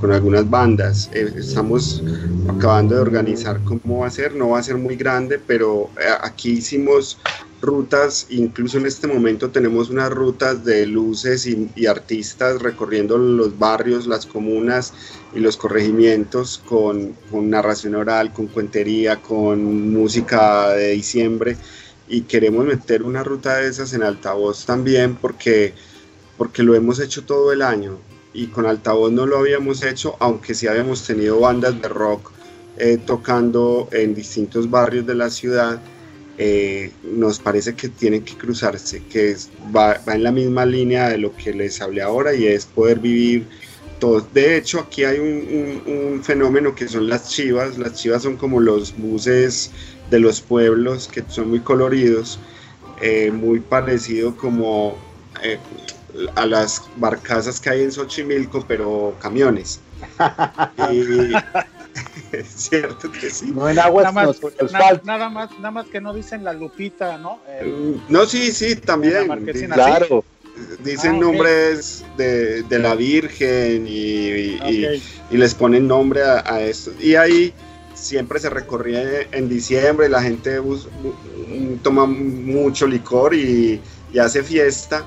con algunas bandas. Eh, estamos acabando de organizar cómo va a ser, no va a ser muy grande, pero eh, aquí hicimos rutas, incluso en este momento tenemos unas rutas de luces y, y artistas recorriendo los barrios, las comunas y los corregimientos con, con narración oral, con cuentería, con música de diciembre. Y queremos meter una ruta de esas en altavoz también porque, porque lo hemos hecho todo el año y con altavoz no lo habíamos hecho, aunque sí habíamos tenido bandas de rock eh, tocando en distintos barrios de la ciudad. Eh, nos parece que tienen que cruzarse, que es, va, va, en la misma línea de lo que les hablé ahora y es poder vivir todo. De hecho, aquí hay un, un, un, fenómeno que son las chivas. Las chivas son como los buses de los pueblos que son muy coloridos, eh, muy parecido como eh, a las barcazas que hay en Xochimilco, pero camiones. <laughs> y, <laughs> es cierto que sí. No en agua, nada más, no, nada, nada, más, nada más que no dicen la lupita, ¿no? El, no, sí, sí, también. Claro. Dicen ah, okay. nombres de, de, la Virgen y, y, okay. y, y les ponen nombre a, a, esto. Y ahí siempre se recorría en diciembre, la gente bus, toma mucho licor y, hace fiesta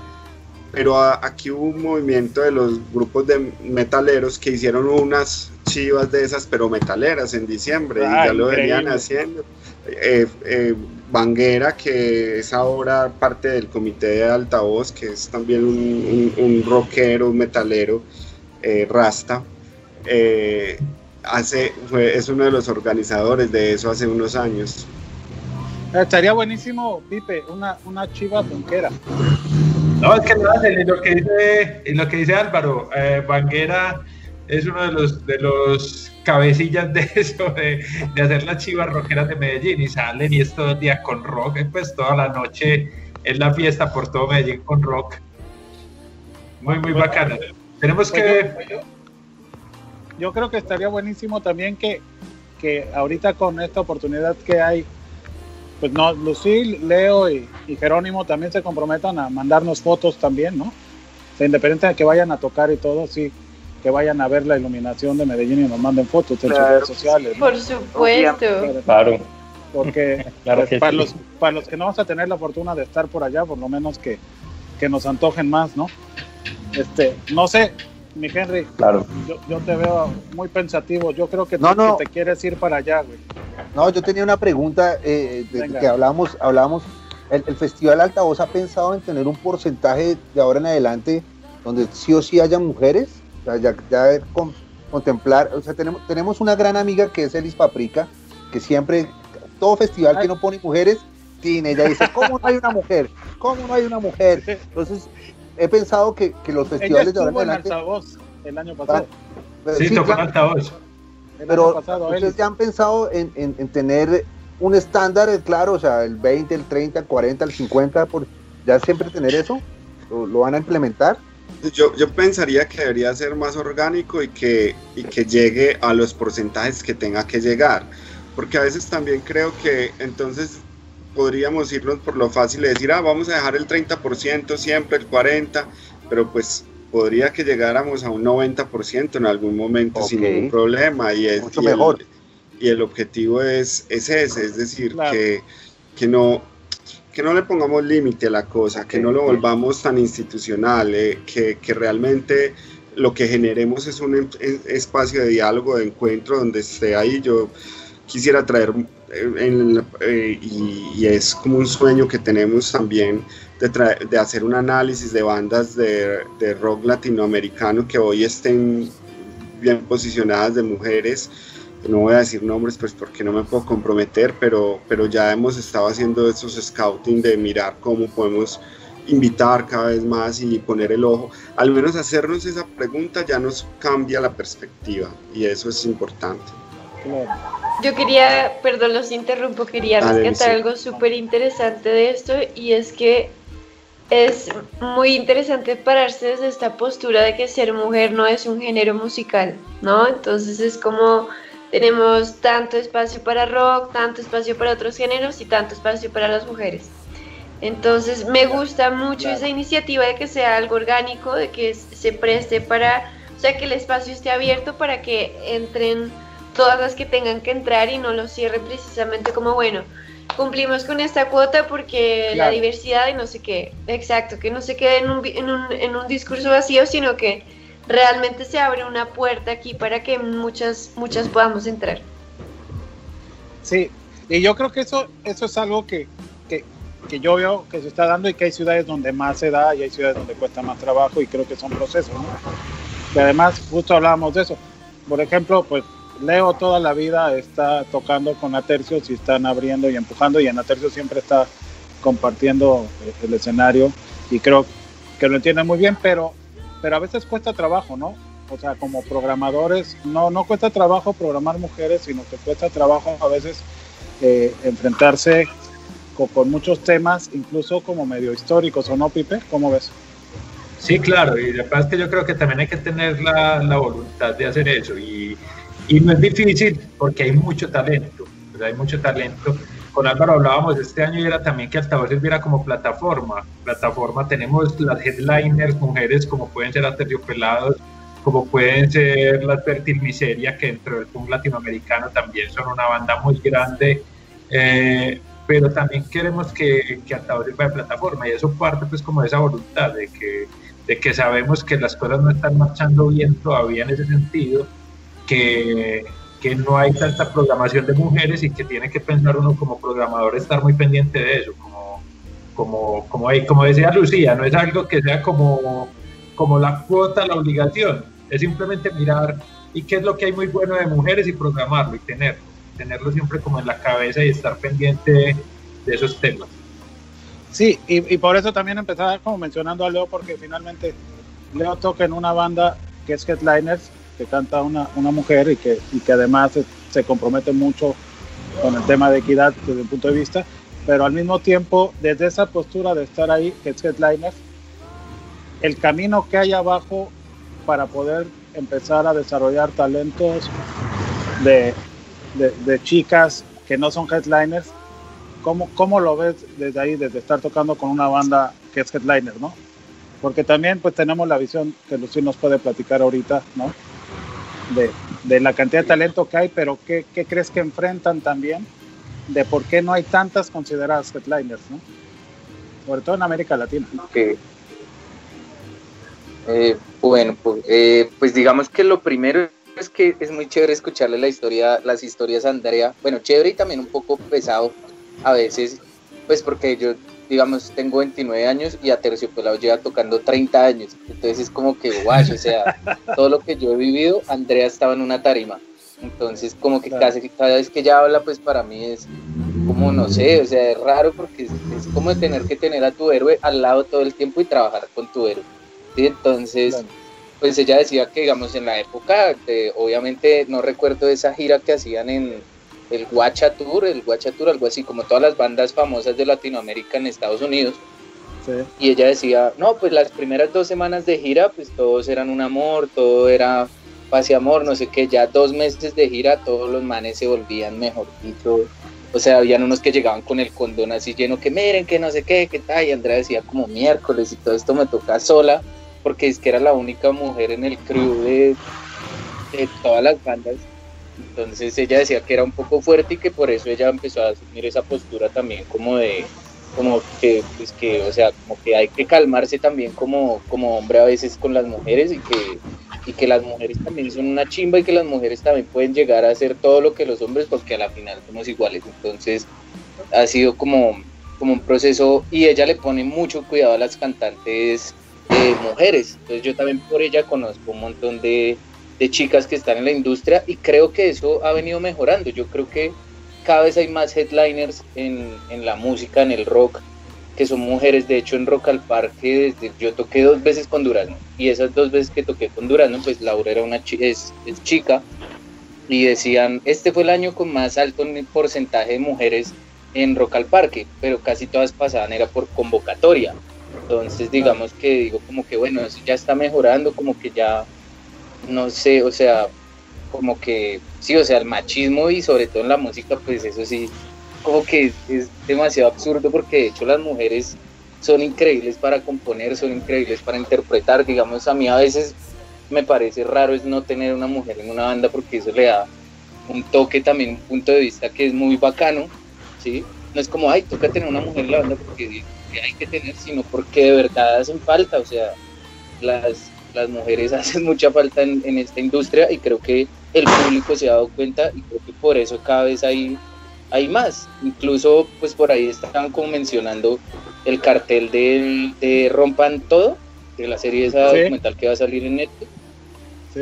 pero aquí hubo un movimiento de los grupos de metaleros que hicieron unas chivas de esas, pero metaleras en diciembre, ah, y ya lo venían haciendo. Eh, eh, Banguera, que es ahora parte del comité de altavoz, que es también un, un, un rockero, un metalero, eh, Rasta, hace, fue, es uno de los organizadores de eso hace unos años. Estaría buenísimo, Pipe, una, una chiva banquera. No, es que lo, hace, lo que dice, lo que dice Álvaro, eh, Banguera es uno de los, de los cabecillas de <laughs> eso, de, de, hacer las chivas rockeras de Medellín y salen y es todo el día con rock, pues toda la noche es la fiesta por todo Medellín con rock. Muy, muy bacana. Tenemos que... Yo, yo creo que estaría buenísimo también que, que ahorita con esta oportunidad que hay pues no, Lucil, Leo y, y, Jerónimo también se comprometan a mandarnos fotos también, ¿no? O sea, independiente de que vayan a tocar y todo, sí, que vayan a ver la iluminación de Medellín y nos manden fotos en claro. sus redes sociales. ¿no? Por supuesto. Claro. Porque <laughs> claro pues, para, sí. los, para los que no vamos a tener la fortuna de estar por allá, por lo menos que, que nos antojen más, ¿no? Este, no sé, mi Henry, claro. yo, yo, te veo muy pensativo. Yo creo que, no, tú, no. que te quieres ir para allá, güey. No, yo tenía una pregunta eh, de, que hablábamos, hablábamos el, el, Festival Altavoz ha pensado en tener un porcentaje de ahora en adelante donde sí o sí haya mujeres, o sea, ya, ya con, contemplar, o sea, tenemos, tenemos una gran amiga que es Elis Paprika, que siempre, todo festival Ay. que no pone mujeres, tiene, ella dice, ¿cómo no hay una mujer? ¿Cómo no hay una mujer? Entonces, he pensado que, que los festivales ella de ahora en adelante... altavoz el año pasado. Ah, sí, sí, tocó claro. altavoz pero pasado, ustedes ya han pensado en, en, en, tener un estándar, claro, o sea, el 20, el 30, el 40, el 50, por, ya siempre tener eso, lo, lo van a implementar. Yo, yo, pensaría que debería ser más orgánico y que, y que llegue a los porcentajes que tenga que llegar, porque a veces también creo que entonces podríamos irnos por lo fácil de decir, ah, vamos a dejar el 30% siempre, el 40%, pero pues podría que llegáramos a un 90% en algún momento okay. sin ningún problema y es Mucho y mejor. El, y el objetivo es, es ese, es decir, claro. que, que, no, que no le pongamos límite a la cosa, okay. que no lo volvamos tan institucional, eh, que, que realmente lo que generemos es un espacio de diálogo, de encuentro donde esté ahí. Yo quisiera traer, eh, en, eh, y, y, es como un sueño que tenemos también, de, de, hacer un análisis de bandas de, de, rock latinoamericano que hoy estén bien posicionadas de mujeres. No voy a decir nombres pues porque no me puedo comprometer, pero, pero ya hemos estado haciendo esos scouting de mirar cómo podemos invitar cada vez más y poner el ojo. Al menos hacernos esa pregunta ya nos cambia la perspectiva y eso es importante. Yo quería, perdón, los interrumpo, quería rescatar algo súper interesante de esto y es que es muy interesante pararse desde esta postura de que ser mujer no es un género musical, ¿no? Entonces es como tenemos tanto espacio para rock, tanto espacio para otros géneros y tanto espacio para las mujeres. Entonces me gusta mucho esa iniciativa de que sea algo orgánico, de que se preste para, o sea, que el espacio esté abierto para que entren todas las que tengan que entrar y no lo cierre precisamente como, bueno, cumplimos con esta cuota porque claro. la diversidad y no sé qué, exacto, que no se quede en un, en, un, en un discurso vacío, sino que realmente se abre una puerta aquí para que muchas, muchas podamos entrar. Sí, y yo creo que eso, eso es algo que, que, que, yo veo que se está dando y que hay ciudades donde más se da y hay ciudades donde cuesta más trabajo y creo que son procesos, ¿no? que además justo hablábamos de eso. Por ejemplo, pues Leo toda la vida está tocando con Atercios y están abriendo y empujando y en Atercios siempre está compartiendo el escenario y creo que lo entiende muy bien, pero, pero a veces cuesta trabajo, ¿no? O sea, como programadores, no, no cuesta trabajo programar mujeres, sino que cuesta trabajo a veces eh, enfrentarse con, con, muchos temas, incluso como medio históricos, ¿o no, Pipe? ¿Cómo ves? Sí, claro, y la verdad es que yo creo que también hay que tener la, la voluntad de hacer eso, y, y, no es difícil porque hay mucho talento, hay mucho talento. Con Álvaro hablábamos este año y era también que Altavoz sirviera como plataforma. Plataforma tenemos las headliners, mujeres como pueden ser Aterciopelados, como pueden ser las Fertil Miseria, que dentro del punk latinoamericano también son una banda muy grande, eh, pero también queremos que, que Altavoz sirva de plataforma y eso parte pues como de esa voluntad de que, de que sabemos que las cosas no están marchando bien todavía en ese sentido, que, que no hay tanta programación de mujeres y que tiene que pensar uno como programador estar muy pendiente de eso, como, como, como, como decía Lucía, no es algo que sea como, como la cuota, la obligación, es simplemente mirar y qué es lo que hay muy bueno de mujeres y programarlo y tenerlo, tenerlo siempre como en la cabeza y estar pendiente de, esos temas. Sí, y, y, por eso también empezaba como mencionando a Leo, porque finalmente Leo toca en una banda que es Headliners, que canta una, una mujer y que, y que además se, compromete mucho con el tema de equidad desde un punto de vista, pero al mismo tiempo, desde esa postura de estar ahí, que es Headliners, el camino que hay abajo para poder empezar a desarrollar talentos de, de, de chicas que no son headliners, ¿cómo, ¿cómo, lo ves desde ahí, desde estar tocando con una banda que es headliner, ¿no? Porque también pues tenemos la visión que Lucía nos puede platicar ahorita, ¿no? De, de la cantidad de talento que hay, pero ¿qué, ¿qué, crees que enfrentan también? De por qué no hay tantas consideradas headliners, ¿no? Sobre todo en América Latina. Okay. Eh, bueno, pues, eh, pues, digamos que lo primero es que es muy chévere escucharle la historia, las historias a Andrea. Bueno, chévere y también un poco pesado a veces, pues porque yo, digamos, tengo 29 años y a Terciopelado lleva tocando 30 años. Entonces es como que, guay, o sea, <laughs> todo lo que yo he vivido, Andrea estaba en una tarima. Entonces, como que claro. casi cada vez que ella habla, pues para mí es como, no sé, o sea, es raro porque es, es como tener que tener a tu héroe al lado todo el tiempo y trabajar con tu héroe. ¿sí? Entonces, claro. pues ella decía que, digamos, en la época, de, obviamente no recuerdo esa gira que hacían en el Guacha Tour, el Guacha Tour, algo así, como todas las bandas famosas de Latinoamérica en Estados Unidos. Sí. Y ella decía, no, pues las primeras dos semanas de gira, pues todos eran un amor, todo era paz y amor, no sé qué, ya dos meses de gira, todos los manes se volvían, mejor dicho, o sea, habían unos que llegaban con el condón así lleno, que miren, que no sé qué, que tal, y Andrea decía como miércoles y todo esto me toca sola, porque es que era la única mujer en el crew de, de todas las bandas. Entonces ella decía que era un poco fuerte y que por eso ella empezó a asumir esa postura también como de, como que, pues que, o sea, como que hay que calmarse también como, como hombre a veces con las mujeres y que, y que las mujeres también son una chimba y que las mujeres también pueden llegar a hacer todo lo que los hombres porque a la final somos iguales. Entonces ha sido como, como un proceso y ella le pone mucho cuidado a las cantantes eh, mujeres. Entonces yo también por ella conozco un montón de, de chicas que están en la industria y creo que eso ha venido mejorando. Yo creo que cada vez hay más headliners en, en, la música, en el rock, que son mujeres. De hecho, en Rock al Parque, desde, yo toqué dos veces con Durazno y esas dos veces que toqué con Durazno, pues Laura era una es, es, chica y decían, este fue el año con más alto porcentaje de mujeres en Rock al Parque, pero casi todas pasaban era por convocatoria. Entonces, digamos que digo como que bueno, eso ya está mejorando, como que ya, no sé, o sea, como que, sí, o sea, el machismo y sobre todo en la música, pues eso sí, como que es demasiado absurdo porque de hecho las mujeres son increíbles para componer, son increíbles para interpretar, digamos, a mí a veces me parece raro es no tener una mujer en una banda porque eso le da un toque también, un punto de vista que es muy bacano, ¿sí? No es como, ay, toca tener una mujer en la banda porque hay que tener, sino porque de verdad hacen falta, o sea, las, las mujeres <laughs> hacen mucha falta en, en esta industria y creo que el público se ha dado cuenta y creo que por eso cada vez hay, hay más. Incluso pues por ahí estaban como mencionando el cartel del, de Rompan Todo, de la serie esa ¿Sí? documental que va a salir en Netflix.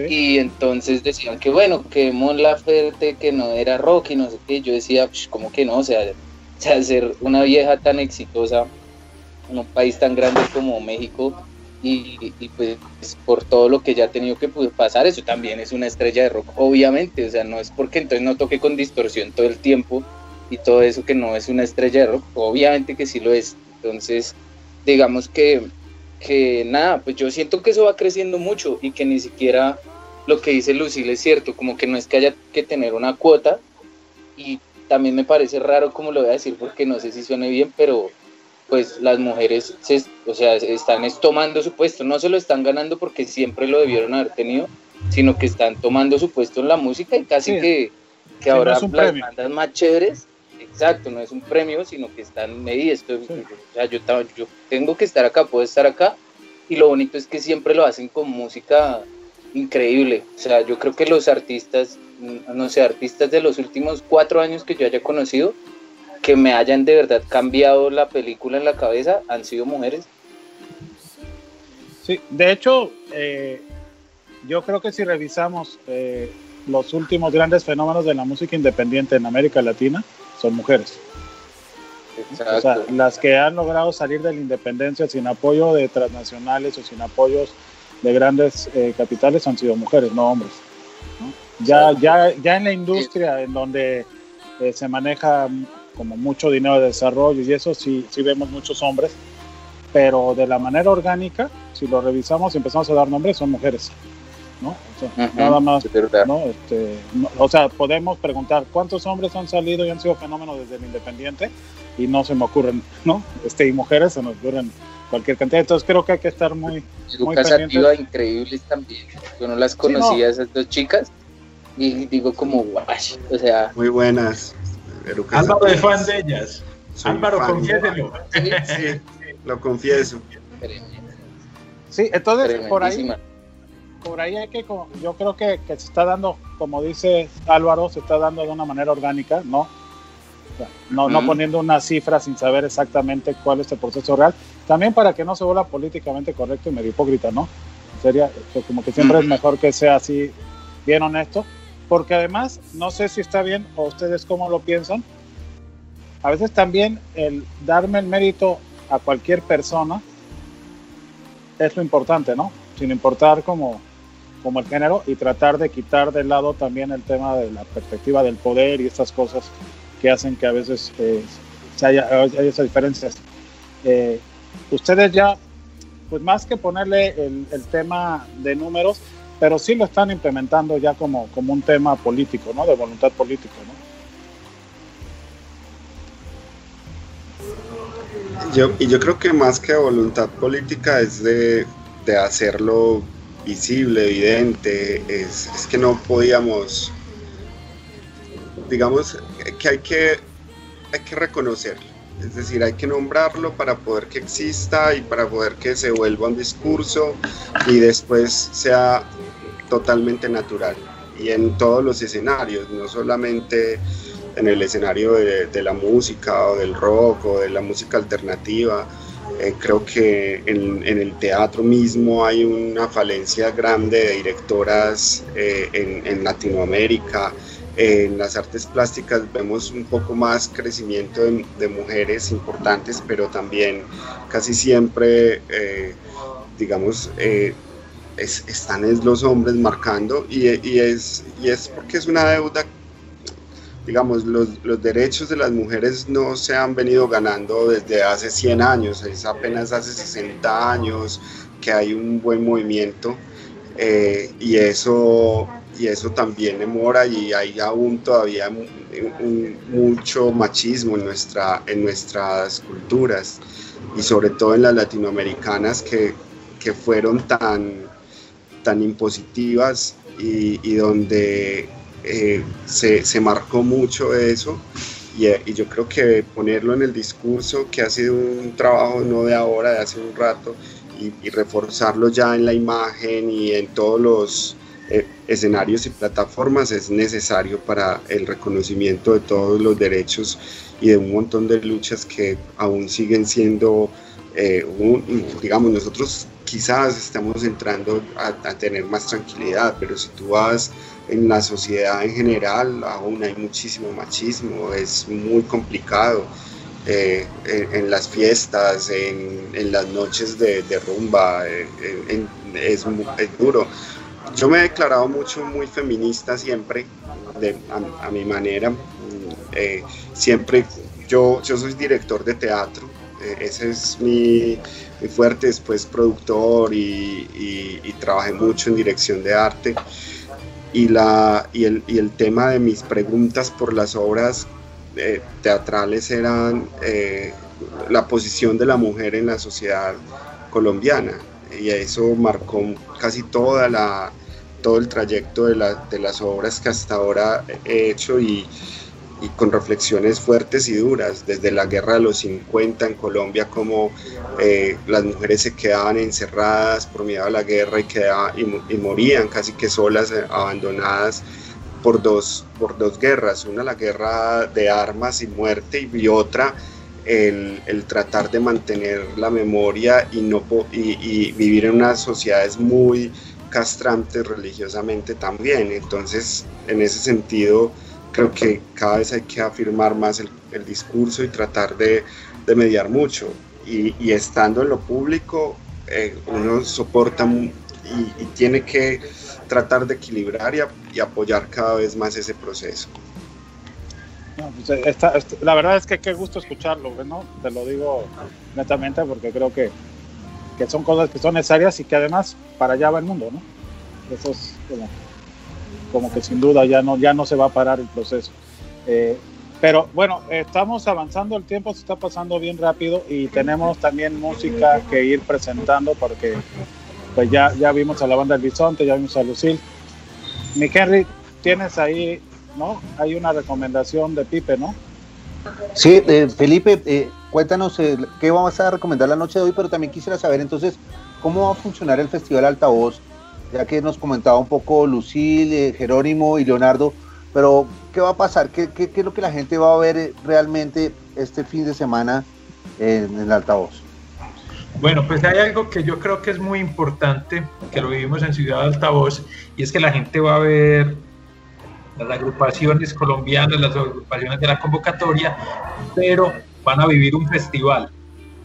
Y entonces decían que bueno, que Mon Laferte que no era rock y no sé qué. Yo decía, como que no? O sea, o sea, ser una vieja tan exitosa en un país tan grande como México y, pues por todo lo que ya ha tenido que pasar, eso también es una estrella de rock, obviamente, o sea, no es porque entonces no toque con distorsión todo el tiempo y todo eso que no es una estrella de rock, obviamente que sí lo es. Entonces, digamos que, que nada, pues yo siento que eso va creciendo mucho y que ni siquiera lo que dice Lucille es cierto, como que no es que haya que tener una cuota y también me parece raro como lo voy a decir porque no sé si suene bien, pero pues las mujeres se, o sea, están tomando su puesto, no se lo están ganando porque siempre lo debieron haber tenido, sino que están tomando su puesto en la música y casi que, que ahora las bandas más chéveres, exacto, no es un premio, sino que están, esto, o sea, yo, yo tengo que estar acá, puedo estar acá, y lo bonito es que siempre lo hacen con música increíble, o sea, yo creo que los artistas, no sé, artistas de los últimos cuatro años que yo haya conocido, que me hayan de verdad cambiado la película en la cabeza han sido mujeres. Sí, de hecho, eh, yo creo que si revisamos eh, los últimos grandes fenómenos de la música independiente en América Latina, son mujeres. O sea, las que han logrado salir de la independencia sin apoyo de transnacionales o sin apoyos de grandes eh, capitales han sido mujeres, no hombres. Ya, ya, ya en la industria en donde se maneja como mucho dinero de desarrollo y eso sí, sí vemos muchos hombres, pero de la manera orgánica, si lo revisamos y empezamos a dar nombres, son mujeres. ¿no? nada más, ¿no? Este, o sea, podemos preguntar cuántos hombres han salido y han sido fenómenos desde el independiente y no se me ocurren, ¿no? Este, y mujeres se nos ocurren cualquier cantidad. Entonces creo que hay que estar muy, muy pendientes. increíbles también. Yo no las conocía, esas dos chicas, y digo como, guay, o sea. Muy buenas. Álvaro es fan de ellas. Álvaro, confiéselo. Sí, lo confieso. Sí, entonces por ahí, por ahí hay que, yo creo que, se está dando, como dice Álvaro, se está dando de una manera orgánica, ¿no? no, no poniendo una cifra sin saber exactamente cuál es el proceso real. También para que no se vuelva políticamente correcto y medio hipócrita, ¿no? Sería como que siempre es mejor que sea así, bien honesto porque además, no sé si está bien o ustedes cómo lo piensan, a veces también el darme el mérito a cualquier persona es lo importante, ¿no? Sin importar como, como el género y tratar de quitar de lado también el tema de la perspectiva del poder y estas cosas que hacen que a veces eh, haya, esas diferencias. Eh, ustedes ya, pues más que ponerle el, el tema de números, pero sí lo están implementando ya como, como un tema político, ¿no? De voluntad política, ¿no? Yo, y yo creo que más que voluntad política es de, de hacerlo visible, evidente, es, es, que no podíamos, digamos, que hay que, hay que reconocerlo, es decir, hay que nombrarlo para poder que exista y para poder que se vuelva un discurso y después sea totalmente natural y en todos los escenarios, no solamente en el escenario de, la música o del rock o de la música alternativa. Eh, creo que en, el teatro mismo hay una falencia grande de directoras eh, en, Latinoamérica. En las artes plásticas vemos un poco más crecimiento de, mujeres importantes, pero también casi siempre, eh, digamos, están es los hombres marcando y, es, y es porque es una deuda, digamos, los, los, derechos de las mujeres no se han venido ganando desde hace 100 años, es apenas hace 60 años que hay un buen movimiento eh, y, eso, y eso también demora y hay aún todavía mucho machismo en, nuestra, en nuestras culturas y sobre todo en las latinoamericanas que, que fueron tan tan impositivas y, donde eh, se, se, marcó mucho eso. Y, y, yo creo que ponerlo en el discurso, que ha sido un trabajo no de ahora, de hace un rato, y, reforzarlo ya en la imagen y en todos los eh, escenarios y plataformas es necesario para el reconocimiento de todos los derechos y de un montón de luchas que aún siguen siendo, eh, digamos, nosotros quizás estamos entrando a, a, tener más tranquilidad, pero si tú vas en la sociedad en general, aún hay muchísimo machismo, es muy complicado. Eh, en, en, las fiestas, en, en las noches de, de rumba, eh, en, es, es, duro. Yo me he declarado mucho muy feminista siempre, de, a, a, mi manera. Eh, siempre, yo, yo soy director de teatro, ese es mi, fuerte, después productor y, y, y, trabajé mucho en dirección de arte. Y, la, y, el, y el tema de mis preguntas por las obras eh, teatrales eran eh, la posición de la mujer en la sociedad colombiana y eso marcó casi toda la, todo el trayecto de, la, de las obras que hasta ahora he hecho y, y, con reflexiones fuertes y duras, desde la guerra de los 50 en Colombia, como eh, las mujeres se quedaban encerradas por miedo a la guerra y, quedaban, y, y morían casi que solas, eh, abandonadas por dos, por dos guerras, una la guerra de armas y muerte y, otra el, el, tratar de mantener la memoria y, no, y, y, vivir en unas sociedades muy castrantes religiosamente también. Entonces, en ese sentido, creo que cada vez hay que afirmar más el, el discurso y tratar de, de mediar mucho. Y, y, estando en lo público, eh, uno soporta y, y tiene que tratar de equilibrar y, y, apoyar cada vez más ese proceso. No, pues esta, esta, la verdad es que qué gusto escucharlo, ¿no? Te lo digo netamente porque creo que, que, son cosas que son necesarias y que además para allá va el mundo, ¿no? Eso es como, como que sin duda ya no, ya no se va a parar el proceso. Eh, pero bueno, estamos avanzando, el tiempo se está pasando bien rápido y tenemos también música que ir presentando porque pues ya, ya vimos a la banda del Bisonte, ya vimos a Lucille. Mi Henry, tienes ahí, ¿no? Hay una recomendación de Pipe, ¿no? Sí, eh, Felipe, eh, cuéntanos qué vamos a recomendar la noche de hoy, pero también quisiera saber entonces cómo va a funcionar el Festival Altavoz, ya que nos comentaba un poco Lucille, Jerónimo y Leonardo, pero ¿qué va a pasar? ¿Qué, qué, es lo que la gente va a ver realmente este fin de semana en el Altavoz? Bueno, pues hay algo que yo creo que es muy importante, que lo vivimos en Ciudad Altavoz, y es que la gente va a ver las agrupaciones colombianas, las agrupaciones de la convocatoria, pero van a vivir un festival,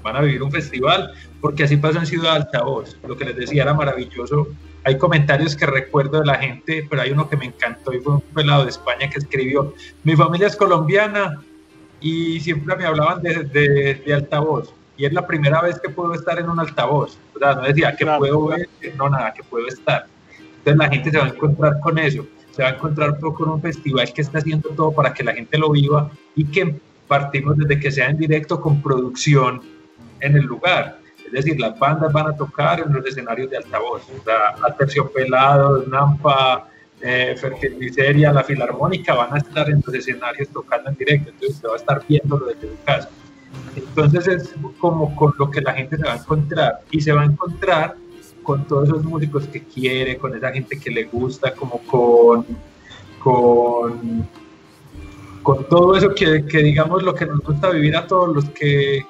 van a vivir un festival, porque así pasó en Ciudad Altavoz, lo que les decía era maravilloso. Hay comentarios que recuerdo de la gente, pero hay uno que me encantó y fue un pelado de España que escribió, mi familia es colombiana y siempre me hablaban de, de, de altavoz y es la primera vez que puedo estar en un altavoz. O sea, no decía que claro. puedo ver, no nada, que puedo estar. Entonces la gente se va a encontrar con eso, se va a encontrar con un festival que está haciendo todo para que la gente lo viva y que partimos desde que sea en directo con producción en el lugar. Es decir, las bandas van a tocar en los escenarios de altavoz. O sea, Aterciopelados, Nampa, eh, Fertiliceria, la Filarmónica van a estar en los escenarios tocando en directo. Entonces usted va a estar viéndolo desde su casa. Entonces es como con lo que la gente se va a encontrar y se va a encontrar con todos esos músicos que quiere, con esa gente que le gusta, como con, con, con todo eso que, que, digamos lo que nos gusta vivir a todos los que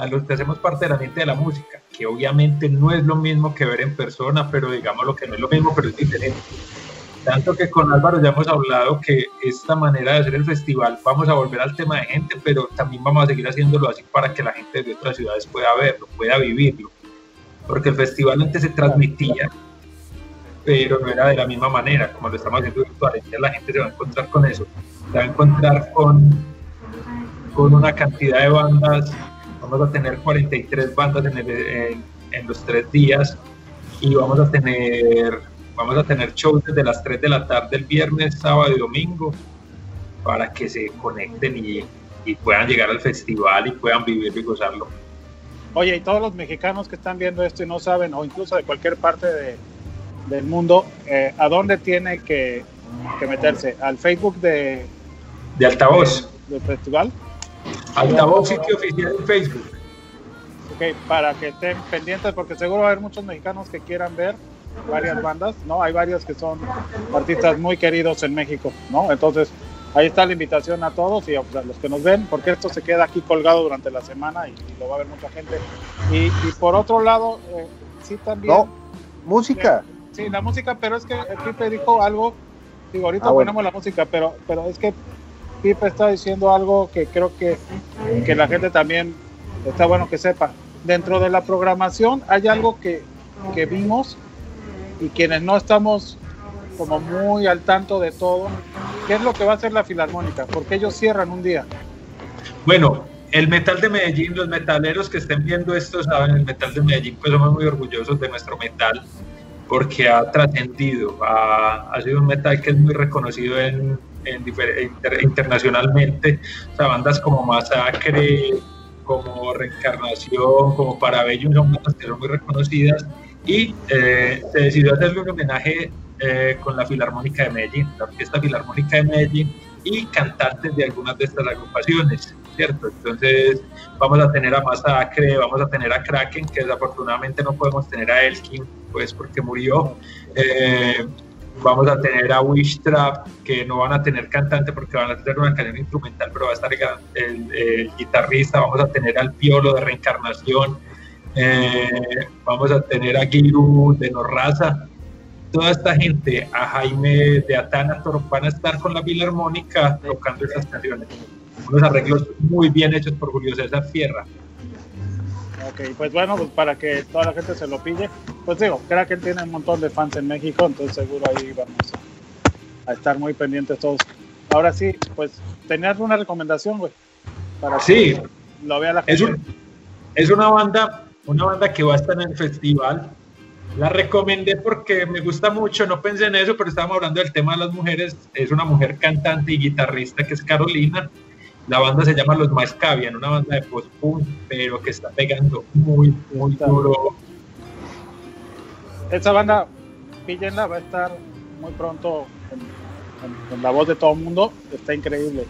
a los que hacemos parte de la mente de la música, que obviamente no es lo mismo que ver en persona, pero digamos lo que no es lo mismo, pero es diferente. Tanto que con Álvaro ya hemos hablado que esta manera de hacer el festival, vamos a volver al tema de gente, pero también vamos a seguir haciéndolo así para que la gente de otras ciudades pueda verlo, pueda vivirlo. Porque el festival antes se transmitía, pero no era de la misma manera como lo estamos haciendo virtual. Entonces la gente se va a encontrar con eso, se va a encontrar con, con una cantidad de bandas. Vamos a tener 43 bandas en, el, en, en los tres días y vamos a tener Vamos a tener shows desde las 3 de la tarde el viernes, sábado y domingo para que se conecten y, y puedan llegar al festival y puedan vivirlo y gozarlo. Oye, y todos los mexicanos que están viendo esto y no saben, o incluso de cualquier parte de, del mundo, eh, ¿a dónde tiene que, que, meterse? ¿Al Facebook de, de Altavoz? Del de festival. Altavoz, sitio oficial en Facebook. Ok, para que estén pendientes, porque seguro va a haber muchos mexicanos que quieran ver varias bandas, ¿no? Hay varios que son artistas muy queridos en México, ¿no? Entonces, ahí está la invitación a todos y a los que nos ven, porque esto se queda aquí colgado durante la semana y, y lo va a ver mucha gente. Y, y por otro lado, eh, sí también. No, música. Sí, la música, pero es que Pipe dijo algo, digo, ahorita Ah, bueno. ponemos la música, pero, pero es que Pipe está diciendo algo que creo que, que la gente también está bueno que sepa. Dentro de la programación hay algo que, que vimos y quienes no estamos como muy al tanto de todo, ¿qué es lo que va a hacer la Filarmónica? Porque ellos cierran un día. Bueno, el metal de Medellín, los metaleros que estén viendo esto saben, el metal de Medellín, pues somos muy orgullosos de nuestro metal porque ha trascendido, ha, sido un metal que es muy reconocido en, en internacionalmente, o sea, bandas como Masacre, como Reencarnación, como Parabellum, son bandas que son muy reconocidas y eh, se decidió hacerle un homenaje eh, con la Filarmónica de Medellín, la Orquesta Filarmónica de Medellín y cantantes de algunas de estas agrupaciones, Entonces vamos a tener a Masacre, vamos a tener a Kraken, que desafortunadamente no podemos tener a Elkin, pues porque murió. Eh, vamos a tener a Wish Trap, que no van a tener cantante porque van a tener una canción instrumental, pero va a estar el, guitarrista, vamos a tener al Piolo de Reencarnación, eh, vamos a tener a Giru de Norraza, toda esta gente, a Jaime de Atanator, van a estar con la Filarmónica tocando estas canciones. Unos arreglos muy bien hechos por Julio César Fierra. Ok, pues bueno, pues para que toda la gente se lo pille, pues digo, creo que tiene un montón de fans en México, entonces seguro ahí vamos a, a estar muy pendientes todos. Ahora sí, pues tenías una recomendación, güey, para Sí. que lo vea la gente. Es, un- es una banda, una banda que va a estar en el festival. La recomendé porque me gusta mucho, no pensé en eso, pero estábamos hablando del tema de las mujeres. Es una mujer cantante y guitarrista que es Carolina. La banda se llama Los Mascavian, una banda de post-punk, pero que está pegando muy, muy duro. Esa banda, píllenla, va a estar muy pronto en, en- en la voz de todo el mundo, está increíble.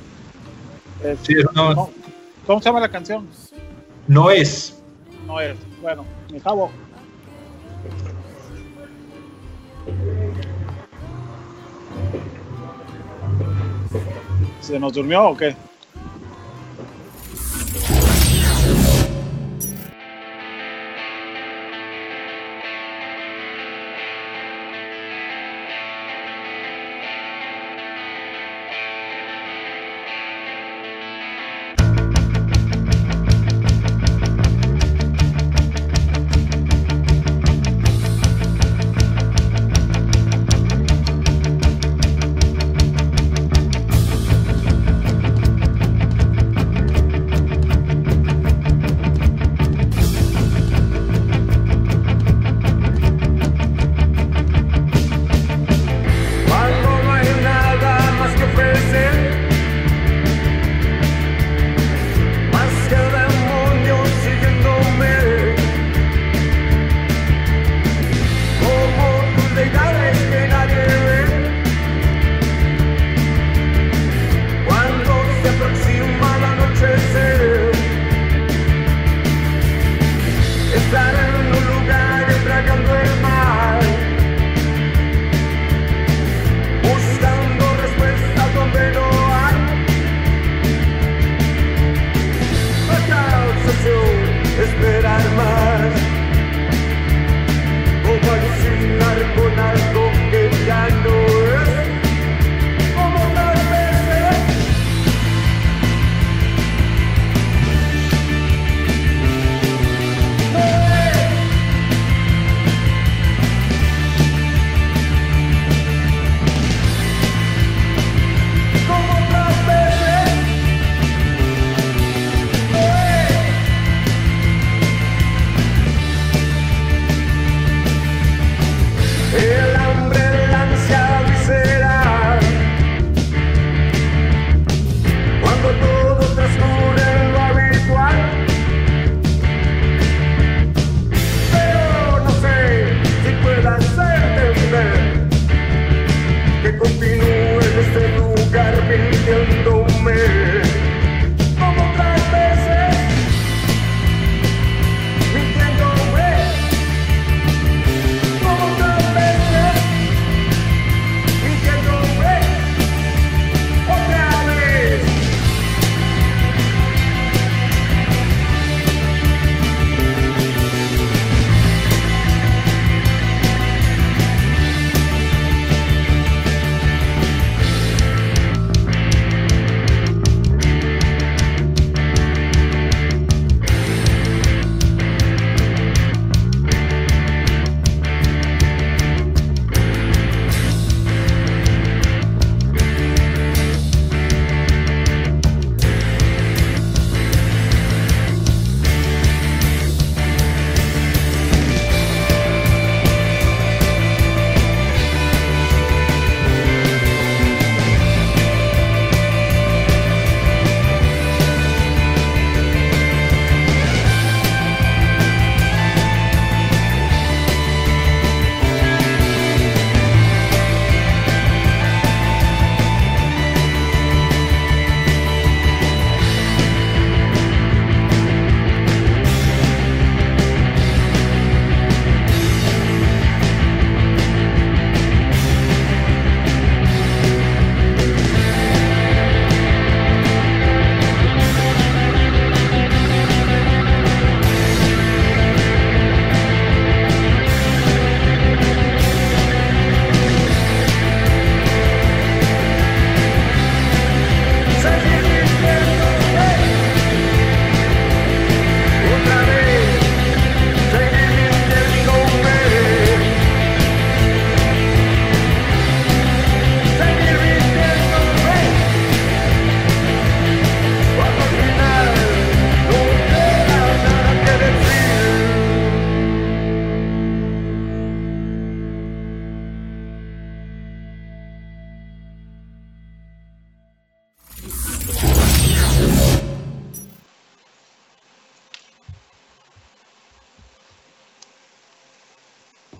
Es- Sí, es una- ¿cómo, cómo se llama la canción? No es. No es, bueno, mi jabo. ¿Se nos durmió o qué?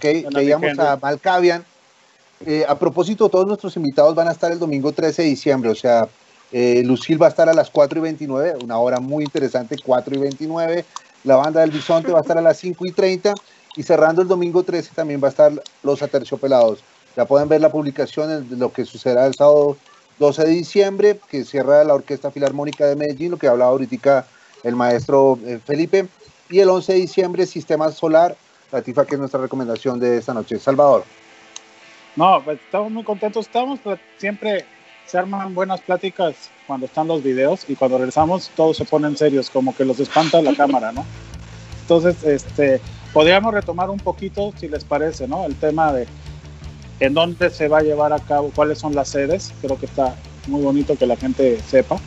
Que veíamos a Malcavian. Eh, a propósito, todos nuestros invitados van a estar el domingo 13 de diciembre, o sea, eh, Lucil va a estar a las 4 y 29, una hora muy interesante, 4 y 29. La banda del Bisonte va a estar a las 5 y 30 y cerrando el domingo 13 también va a estar Los Aterciopelados. Ya pueden ver la publicación de lo que sucederá el sábado 12 de diciembre, que cierra la Orquesta Filarmónica de Medellín, lo que hablaba ahorita el maestro eh, Felipe. Y el 11 de diciembre, Sistema Solar, la TIFA, que es nuestra recomendación de esta noche. Salvador. No, pues estamos muy contentos. Estamos pues, siempre se arman buenas pláticas cuando están los videos y cuando regresamos todos se ponen serios, como que los espanta la cámara, ¿no? Entonces, este, podríamos retomar un poquito, si les parece, ¿no? El tema de en dónde se va a llevar a cabo, cuáles son las sedes. Creo que está muy bonito que la gente sepa.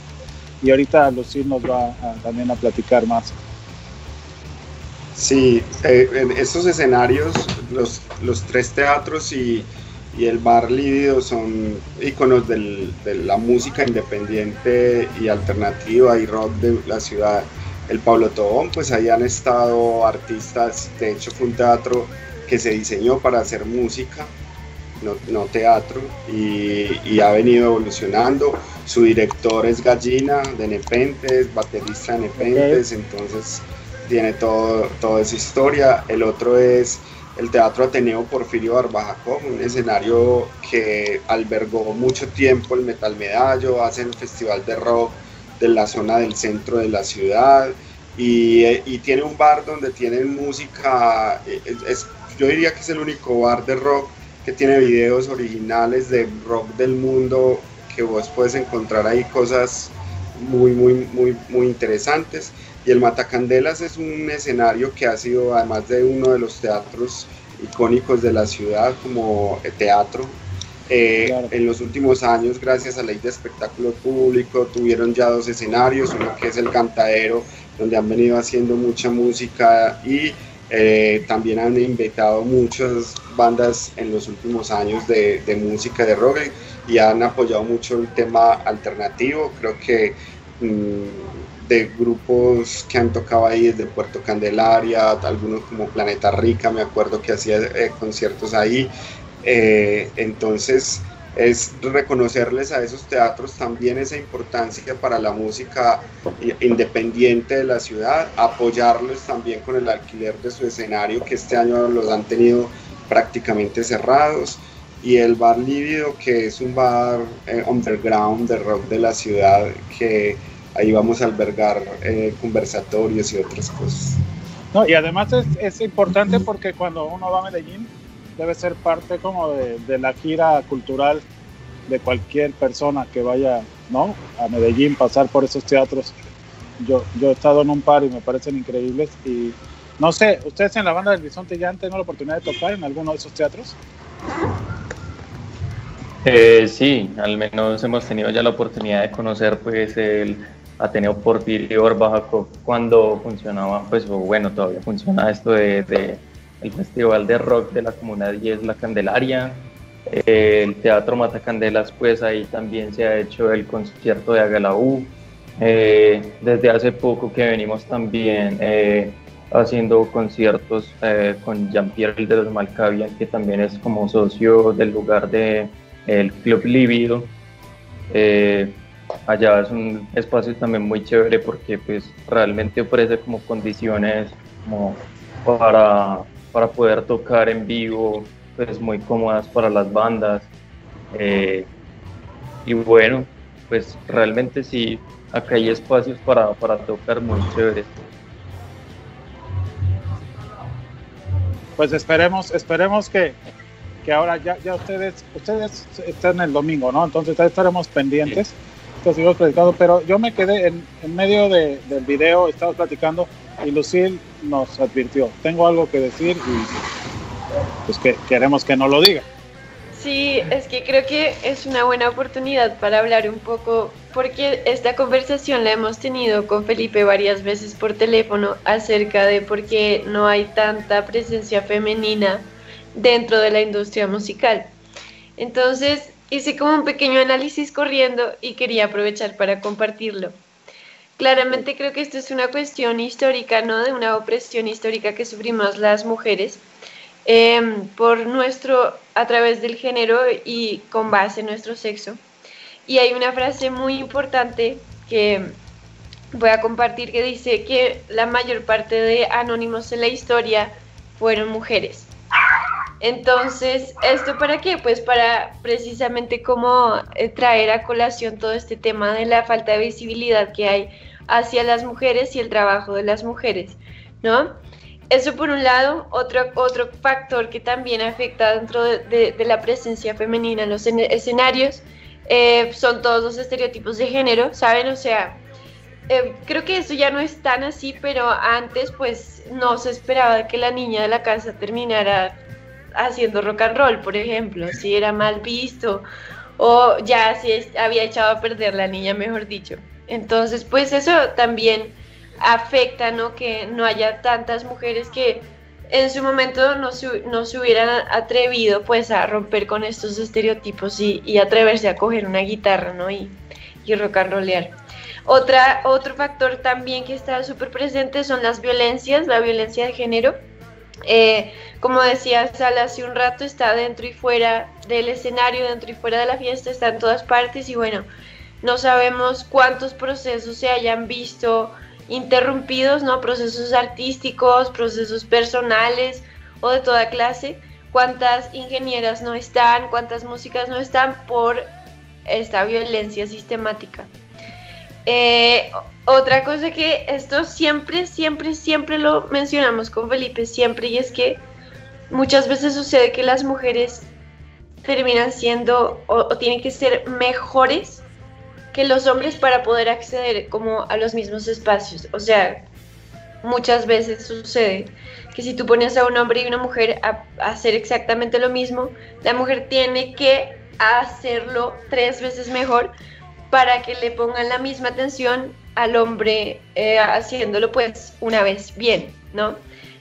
Y ahorita Lucía nos va también a platicar más. Sí, eh, en estos escenarios, los, los tres teatros y, y, el bar Lívido son íconos del, de la música independiente y alternativa y rock de la ciudad. El Pablo Tobón, pues ahí han estado artistas, de hecho fue un teatro que se diseñó para hacer música no, teatro, y, ha venido evolucionando. Su director es Gallina de Nepentes, baterista de Nepentes, entonces tiene todo, toda esa historia. El otro es el Teatro Ateneo Porfirio Barbajacó, un escenario que albergó mucho tiempo el Metal Medallo, hacen el festival de rock de la zona del centro de la ciudad y, tiene un bar donde tienen música, yo diría que es el único bar de rock que tiene videos originales de rock del mundo que vos puedes encontrar ahí cosas muy, muy, muy, muy interesantes. Y el Matacandelas es un escenario que ha sido, además de uno de los teatros icónicos de la ciudad como teatro, eh, en los últimos años, gracias a la ley de espectáculo público, tuvieron ya dos escenarios, uno que es el Cantadero, donde han venido haciendo mucha música y eh, también han invitado muchas bandas en los últimos años de, música de rock y han apoyado mucho el tema alternativo. Creo que mm, de grupos que han tocado ahí desde Puerto Candelaria, algunos como Planeta Rica, me acuerdo que hacía eh, conciertos ahí. Eh, entonces, es reconocerles a esos teatros también esa importancia para la música independiente de la ciudad, apoyarlos también con el alquiler de su escenario que este año los han tenido prácticamente cerrados y el bar Lívido que es un bar eh, underground de rock de la ciudad que ahí vamos a albergar eh, conversatorios y otras cosas. No, y además es, es importante porque cuando uno va a Medellín debe ser parte como de, la gira cultural de cualquier persona que vaya ¿no? a Medellín, pasar por esos teatros. Yo, yo he estado en un par y me parecen increíbles. Y no sé, ¿ustedes en la banda del Bisonte ya han tenido la oportunidad de tocar en alguno de esos teatros? Eh, sí, al menos hemos tenido ya la oportunidad de conocer pues el Ateneo Porfirio Orbajaco cuando funcionaba, pues bueno, todavía funciona esto de el Festival de Rock de la Comuna 10 La Candelaria, el Teatro Matacandelas, pues ahí también se ha hecho el concierto de Agalaú. Eh, desde hace poco que venimos también eh, haciendo conciertos eh, con Jean-Pierre de los Malcavian, que también es como socio del lugar de el Club Lívido. Allá es un espacio también muy chévere porque pues realmente ofrece como condiciones como para para poder tocar en vivo, pues muy cómodas para las bandas. Eh, y bueno, pues realmente sí, acá hay espacios para, para tocar muy chéveres. Pues esperemos, esperemos que, que ahora ya, ya ustedes, ustedes están el domingo, ¿no? Entonces estaremos pendientes. Pero yo me quedé en, en medio de, del video, estaba platicando y Lucille nos advirtió, tengo algo que decir y pues que queremos que no lo diga. Sí, es que creo que es una buena oportunidad para hablar un poco, porque esta conversación la hemos tenido con Felipe varias veces por teléfono acerca de por qué no hay tanta presencia femenina dentro de la industria musical. Entonces hice como un pequeño análisis corriendo y quería aprovechar para compartirlo. Claramente creo que esto es una cuestión histórica, ¿no? De una opresión histórica que sufrimos las mujeres. em, por nuestro, a través del género y con base en nuestro sexo. Y hay una frase muy importante que voy a compartir que dice que la mayor parte de anónimos en la historia fueron mujeres. Entonces, ¿esto para qué? Pues para precisamente como eh, traer a colación todo este tema de la falta de visibilidad que hay hacia las mujeres y el trabajo de las mujeres, ¿no? Eso por un lado, otro, otro factor que también afecta dentro de, la presencia femenina en los escenarios eh, son todos los estereotipos de género, ¿saben? O sea, eh, creo que eso ya no es tan así, pero antes pues no se esperaba que la niña de la casa terminara haciendo rock and roll, por ejemplo, si era mal visto o ya si había echado a perder la niña, mejor dicho. Entonces, pues eso también afecta, ¿no? Que no haya tantas mujeres que en su momento no se, no se hubieran atrevido pues a romper con estos estereotipos y, atreverse a coger una guitarra, ¿no? Y, y rock and rollear. Otra, otro factor también que está súper presente son las violencias, la violencia de género. Eh, como decía Sal hace un rato, está dentro y fuera del escenario, dentro y fuera de la fiesta, está en todas partes y bueno, no sabemos cuántos procesos se hayan visto interrumpidos, ¿no? Procesos artísticos, procesos personales o de toda clase, cuántas ingenieras no están, cuántas músicas no están por esta violencia sistemática. Eh, otra cosa que esto siempre, siempre, siempre lo mencionamos con Felipe, siempre, y es que muchas veces sucede que las mujeres terminan siendo o, tienen que ser mejores que los hombres para poder acceder como a los mismos espacios. O sea, muchas veces sucede que si tú pones a un hombre y una mujer a hacer exactamente lo mismo, la mujer tiene que hacerlo tres veces mejor para que le pongan la misma atención al hombre eh, haciéndolo pues una vez bien, ¿no?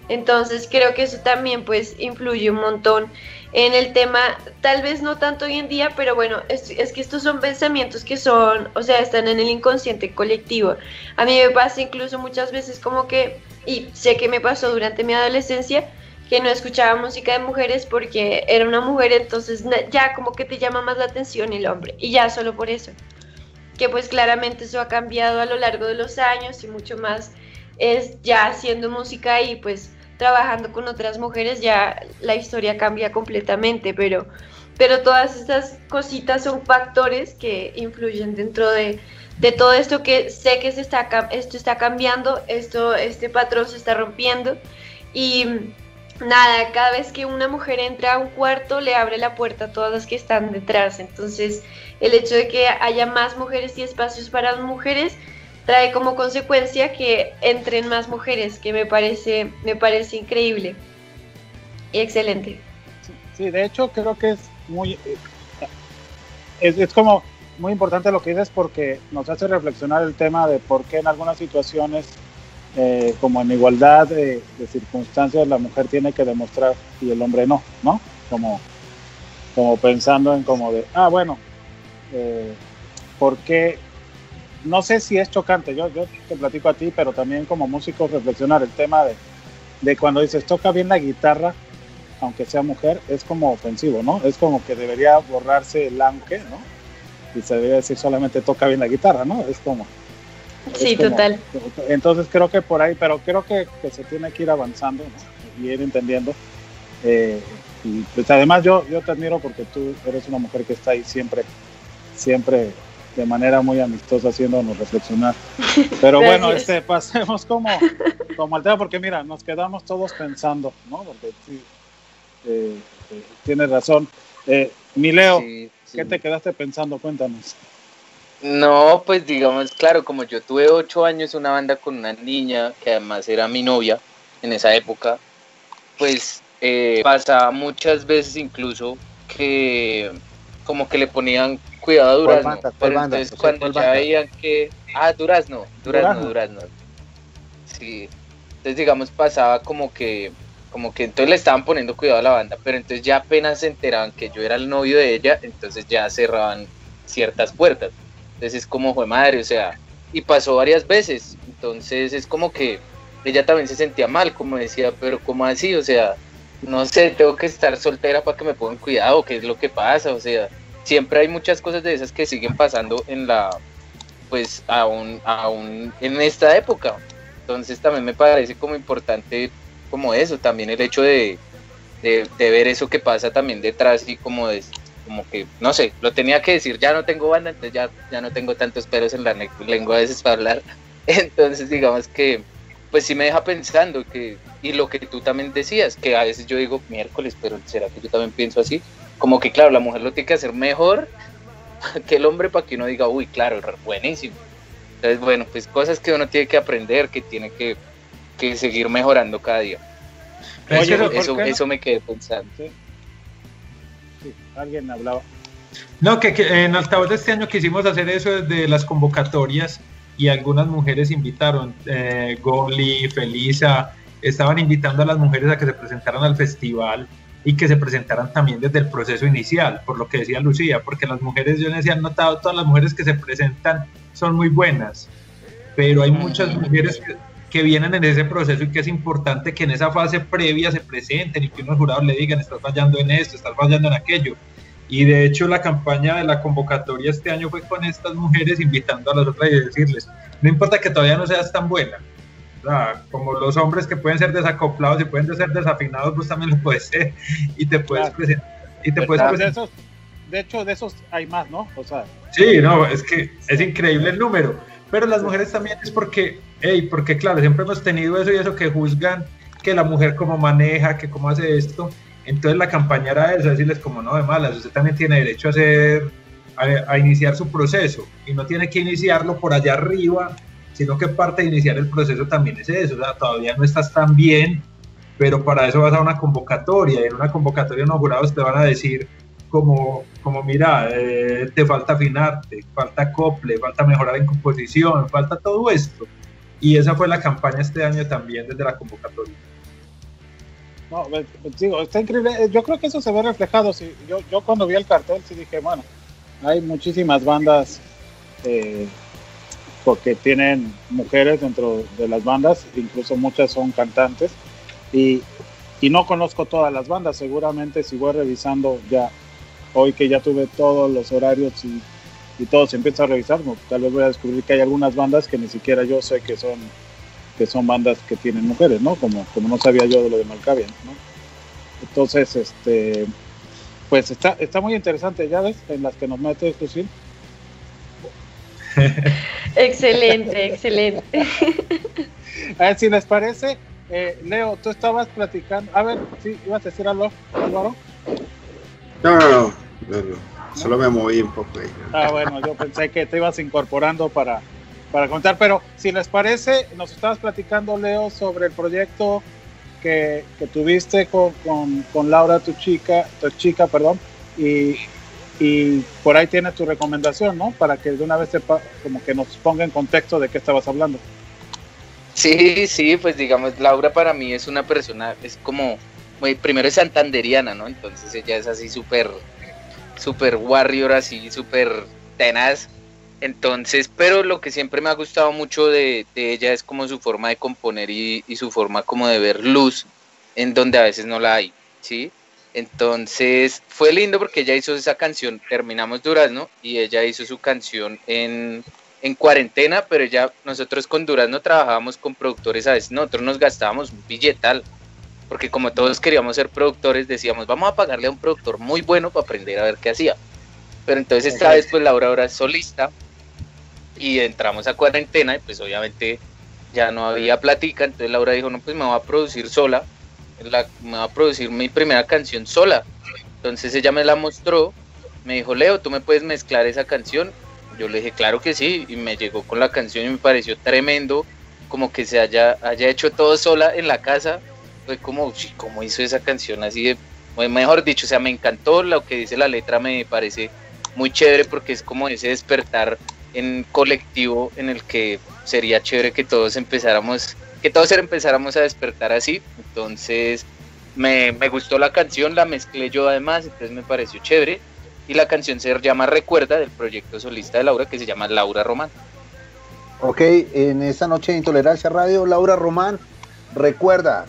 Entonces creo que eso también pues influye un montón en el tema, tal vez no tanto hoy en día, pero bueno, es, es, que estos son pensamientos que son, o sea, están en el inconsciente colectivo. A mí me pasa incluso muchas veces como que, y sé que me pasó durante mi adolescencia, que no escuchaba música de mujeres porque era una mujer, entonces ya como que te llama más la atención el hombre, y ya solo por eso que pues claramente eso ha cambiado a lo largo de los años y mucho más es ya haciendo música y pues trabajando con otras mujeres ya la historia cambia completamente, pero, pero todas estas cositas son factores que influyen dentro de, de todo esto que sé que se está, esto está cambiando, esto, este patrón se está rompiendo y nada, cada vez que una mujer entra a un cuarto le abre la puerta a todas las que están detrás, entonces el hecho de que haya más mujeres y espacios para mujeres trae como consecuencia que entren más mujeres, que me parece, me parece increíble y excelente. Sí, de hecho creo que es muy, es, es, como muy importante lo que dices porque nos hace reflexionar el tema de por qué en algunas situaciones, eh, como en igualdad de, de, circunstancias, la mujer tiene que demostrar y el hombre no, ¿no? Como, como pensando en como de, ah, bueno, eh, porque no sé si es chocante, yo, yo te platico a ti, pero también como músico reflexionar el tema de, de cuando dices toca bien la guitarra, aunque sea mujer, es como ofensivo, ¿no? Es como que debería borrarse el aunque, ¿no? Y se debería decir solamente toca bien la guitarra, ¿no? Es como... Sí, total. Entonces creo que por ahí, pero creo que, que se tiene que ir avanzando y ir entendiendo. Eh, y pues además yo, yo te admiro porque tú eres una mujer que está ahí siempre siempre de manera muy amistosa haciéndonos reflexionar. <laughs> Pero bueno, este, pasemos como, como al tema, porque mira, nos quedamos todos pensando, ¿no? Porque sí, eh, eh, tienes razón. Eh, Mileo, ¿qué te quedaste pensando? Cuéntanos. No, pues digamos, claro, como yo tuve ocho años una banda con una niña que además era mi novia en esa época, pues eh, pasaba muchas veces incluso que como que le ponían cuidado a Durazno. pero entonces cuando ya veían que. Ah, Durazno, Durazno, Durazno. Sí. Entonces, digamos, pasaba como que. Como que entonces le estaban poniendo cuidado a la banda, pero entonces ya apenas se enteraban que yo era el novio de ella, entonces ya cerraban ciertas puertas. Entonces es como fue madre, o sea, y pasó varias veces. Entonces es como que ella también se sentía mal, como decía, pero como así, o sea, no sé, tengo que estar soltera para que me pongan cuidado, qué es lo que pasa, o sea, siempre hay muchas cosas de esas que siguen pasando en la, pues aún, aún en esta época. Entonces también me parece como importante como eso, también el hecho de, de, ver eso que pasa también detrás y como de, como que, no sé, lo tenía que decir, ya no tengo banda, entonces ya, ya no tengo tantos pelos en la lengua a veces para hablar. <laughs> Entonces digamos que, pues sí me deja pensando que, y lo que tú también decías, que a veces yo digo miércoles, pero será que yo también pienso así, como que claro, la mujer lo tiene que hacer mejor <laughs> que el hombre para que uno diga, uy, claro, buenísimo. Entonces, bueno, pues cosas que uno tiene que aprender, que tiene que, seguir mejorando cada día. eso, eso, me quedé pensando. Sí, alguien hablaba. No, que, en altavoz de este año quisimos hacer eso desde las convocatorias y algunas mujeres invitaron, eh, Goli, Felisa, estaban invitando a las mujeres a que se presentaran al festival y que se presentaran también desde el proceso inicial, por lo que decía Lucía, porque las mujeres, yo les han notado, todas las mujeres que se presentan son muy buenas, pero hay muchas mujeres que, que, vienen en ese proceso y que es importante que en esa fase previa se presenten y que unos jurados le digan, estás fallando en esto, estás fallando en aquello. Y de hecho la campaña de la convocatoria este año fue con estas mujeres invitando a las otras y decirles, no importa que todavía no seas tan buena, como los hombres que pueden ser desacoplados y pueden ser desafinados, pues también lo puedes ser y te puedes presentar. Y te puedes De, esos, de hecho, de esos hay más, ¿no? O sea, sí, no, es que es increíble el número. Pero las mujeres también es porque, hey, porque claro, siempre hemos tenido eso y eso que juzgan que la mujer cómo maneja, que cómo hace esto. Entonces la campaña era eso, decirles como no de malas, usted también tiene derecho a hacer, a, iniciar su proceso y no tiene que iniciarlo por allá arriba sino que parte de iniciar el proceso también es eso, o sea, todavía no estás tan bien, pero para eso vas a una convocatoria, y en una convocatoria los jurados te van a decir como, como mira, eh, te falta afinarte, falta acople, falta mejorar en composición, falta todo esto. Y esa fue la campaña este año también desde la convocatoria. No, digo, está increíble. Yo creo que eso se ve reflejado. Si, yo, yo cuando vi el cartel sí dije, bueno, hay muchísimas bandas eh, porque tienen mujeres dentro de las bandas, incluso muchas son cantantes, y, y, no conozco todas las bandas, seguramente si voy revisando ya, hoy que ya tuve todos los horarios y, y todo se empieza a revisar, tal vez voy a descubrir que hay algunas bandas que ni siquiera yo sé que son que son bandas que tienen mujeres, ¿no? Como, como no sabía yo de lo de Malkavian, ¿no? Entonces, este, pues está, está muy interesante, ya ves, en las que nos mete Lucil, <laughs> excelente, excelente. <laughs> A ver si les parece, eh, Leo, tú estabas platicando. A ver, ¿sí ibas a decir algo, Álvaro? No, no, no, no, solo me moví un poco ahí. Ah, bueno, yo pensé que te ibas incorporando para, para contar, pero si les parece, nos estabas platicando, Leo, sobre el proyecto que, tuviste con, Laura, tu chica, tu chica, perdón, y, y por ahí tienes tu recomendación, ¿no? Para que de una vez sepa, como que nos ponga en contexto de qué estabas hablando. Sí, sí, pues digamos, Laura para mí es una persona, es como, primero es santanderiana, ¿no? Entonces ella es así súper, súper warrior, así súper tenaz. Entonces, pero lo que siempre me ha gustado mucho de, ella es como su forma de componer y, y, su forma como de ver luz en donde a veces no la hay, ¿sí? Entonces fue lindo porque ella hizo esa canción, terminamos Durazno, y ella hizo su canción en, en cuarentena, pero ya nosotros con Durazno trabajábamos con productores, a veces nosotros nos gastábamos un billetal, porque como todos queríamos ser productores, decíamos, vamos a pagarle a un productor muy bueno para aprender a ver qué hacía. Pero entonces esta vez pues Laura ahora es solista y entramos a cuarentena y pues obviamente ya no había platica, entonces Laura dijo, no, pues me voy a producir sola la, me va a producir mi primera canción sola. Entonces ella me la mostró, me dijo, Leo, ¿tú me puedes mezclar esa canción? Yo le dije, claro que sí, y me llegó con la canción y me pareció tremendo, como que se haya, haya hecho todo sola en la casa. Fue como, ¿cómo hizo esa canción así de, mejor dicho, o sea, me encantó lo que dice la letra, me parece muy chévere porque es como ese despertar en colectivo en el que sería chévere que todos empezáramos que todos empezáramos a despertar así. Entonces me, me, gustó la canción, la mezclé yo además, entonces me pareció chévere. Y la canción se llama Recuerda del proyecto solista de Laura que se llama Laura Román. Ok, en esta noche de Intolerancia Radio, Laura Román, recuerda.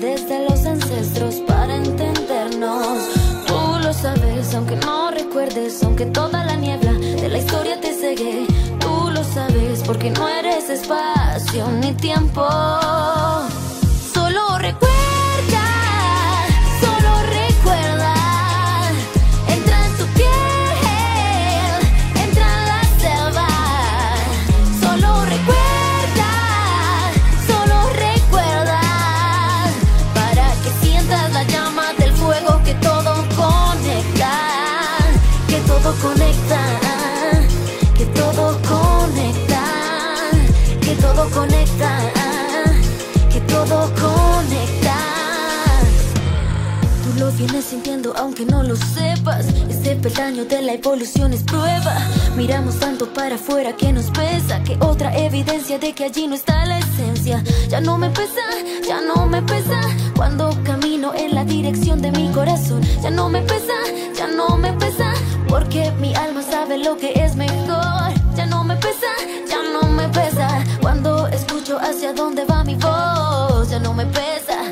Desde los ancestros para entendernos. Tú lo sabes, aunque no recuerdes, aunque toda la niebla de la historia te cegue. Tú lo sabes porque no eres espacio ni tiempo. Conecta. Que todo conecta. Tú lo vienes sintiendo aunque no lo sepas. Este peldaño de la evolución es prueba. Miramos tanto para afuera que nos pesa. Que otra evidencia de que allí no está la esencia. Ya no me pesa, ya no me pesa. Cuando camino en la dirección de mi corazón. Ya no me pesa, ya no me pesa. Porque mi alma sabe lo que es mejor. Ya no me pesa, ya no me pesa. Hacia dónde va mi voz. Ya no me pesa,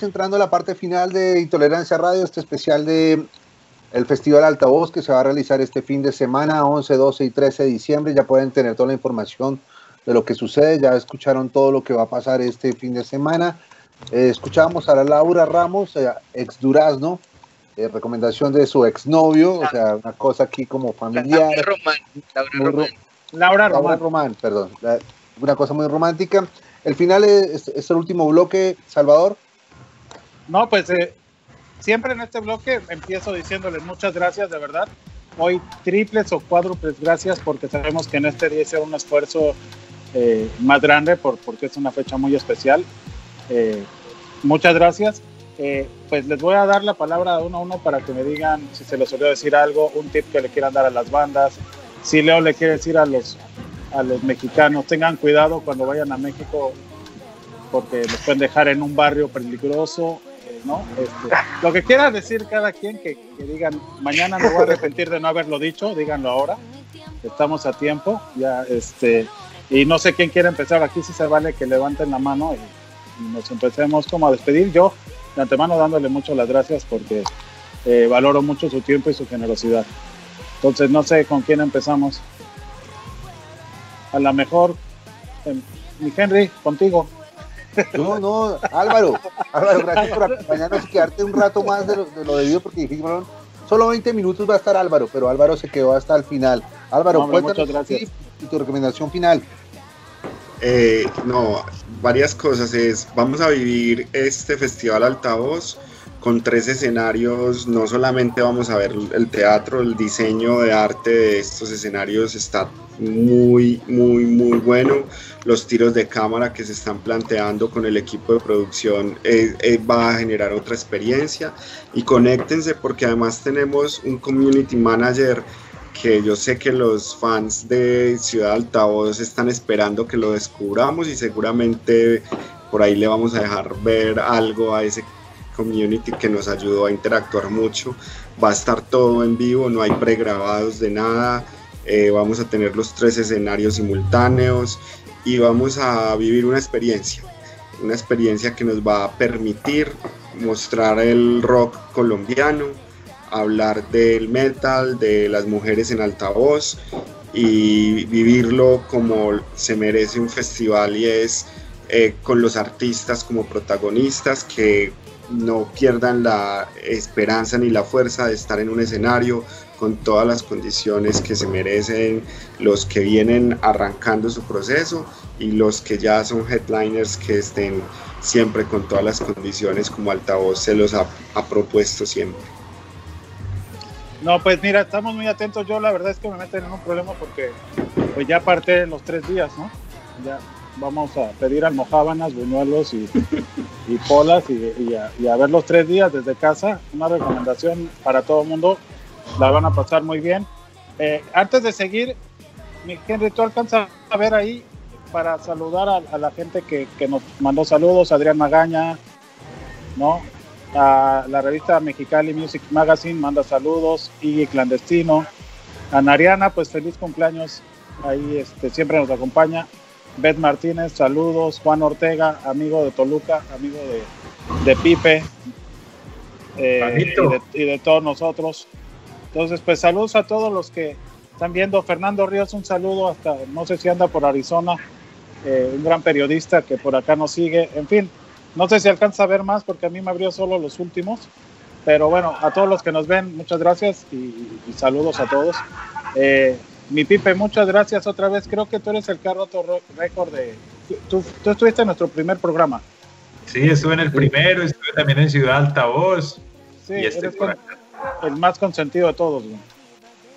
Estamos entrando a la parte final de Intolerancia Radio, este especial de el Festival Altavoz que se va a realizar este fin de semana, 11, 12 y 13 de diciembre. Ya pueden tener toda la información de lo que sucede, ya escucharon todo lo que va a pasar este fin de semana. Eh, escuchábamos a la Laura Ramos, eh, ex Durazno, eh, recomendación de su exnovio, o sea, una cosa aquí como familiar. Laura Muy ro- Román. Laura Laura Román. Román, perdón. La- Una cosa muy romántica. El final es, es el último bloque, Salvador. No, pues eh, siempre en este bloque empiezo diciéndoles muchas gracias, de verdad. Hoy triples o cuádruples gracias porque sabemos que en este día hicieron un esfuerzo eh, más grande por, porque es una fecha muy especial. Eh, muchas gracias. Pues les voy a dar la palabra uno a uno para que me digan si se les olvidó decir algo, un tip que le quieran dar a las bandas. Si Leo le quiere decir a los, a los mexicanos, tengan cuidado cuando vayan a México porque los pueden dejar en un barrio peligroso, ¿no? Este, lo que quiera decir cada quien, que, digan, mañana me voy a arrepentir de no haberlo dicho, díganlo ahora, estamos a tiempo, ya, este, y no sé quién quiere empezar, aquí sí se vale que levanten la mano y, y nos empecemos como a despedir, yo de antemano dándole mucho las gracias porque eh, valoro mucho su tiempo y su generosidad. Entonces, no sé con quién empezamos. A lo mejor, em, mi Henry, contigo. No, no, Álvaro, Álvaro, gracias por acompañarnos y quedarte un rato más de lo, de lo debido porque dijimos, solo 20 minutos va a estar Álvaro, pero Álvaro se quedó hasta el final. Álvaro, No, cuéntanos muchas gracias. tu tip y tu recomendación final. Eh, no, varias cosas. Es, vamos a vivir este festival altavoz con tres escenarios. No solamente vamos a ver el teatro, el diseño de arte de estos escenarios está muy, muy, muy bueno. Los tiros de cámara que se están planteando con el equipo de producción eh, eh, va a generar otra experiencia. Y conéctense porque además tenemos un community manager que yo sé que los fans de Ciudad Altavoz están esperando que lo descubramos y seguramente por ahí le vamos a dejar ver algo a ese community que nos ayudó a interactuar mucho. Va a estar todo en vivo, no hay pregrabados de nada. Eh, vamos a tener los tres escenarios simultáneos y vamos a vivir una experiencia, una experiencia que nos va a permitir mostrar el rock colombiano, hablar del metal, de las mujeres en altavoz y vivirlo como se merece un festival y es eh, con los artistas como protagonistas que no pierdan la esperanza ni la fuerza de estar en un escenario con todas las condiciones que se merecen los que vienen arrancando su proceso y los que ya son headliners que estén siempre con todas las condiciones como altavoz se los ha propuesto siempre. No, pues mira, estamos muy atentos. Yo la verdad es que me meten en un problema porque pues ya parte los tres días, ¿no? Ya vamos a pedir almohábanas, buñuelos y, y polas y, a, ver los tres días desde casa. Una recomendación para todo el mundo. La van a pasar muy bien. Eh, antes de seguir, mi Henry, tú alcanzas a ver ahí para saludar a, a la gente que, que, nos mandó saludos, Adrián Magaña, ¿no? A la revista Mexicali Music Magazine manda saludos, y Clandestino, a Nariana, pues feliz cumpleaños, ahí este, siempre nos acompaña. Beth Martínez, saludos. Juan Ortega, amigo de Toluca, amigo de, Pipe eh, y, de, todos nosotros. Entonces, pues saludos a todos los que están viendo. Fernando Ríos, un saludo hasta, no sé si anda por Arizona, eh, un gran periodista que por acá nos sigue. En fin, no sé si alcanza a ver más porque a mí me abrió solo los últimos. Pero bueno, a todos los que nos ven, muchas gracias y, saludos a todos. Eh, mi Pipe, muchas gracias otra vez. Creo que tú eres el carro récord de. Tú, tú, estuviste en nuestro primer programa. Sí, estuve en el primero, estuve también en Ciudad Altavoz. Sí, y eres el más consentido de todos.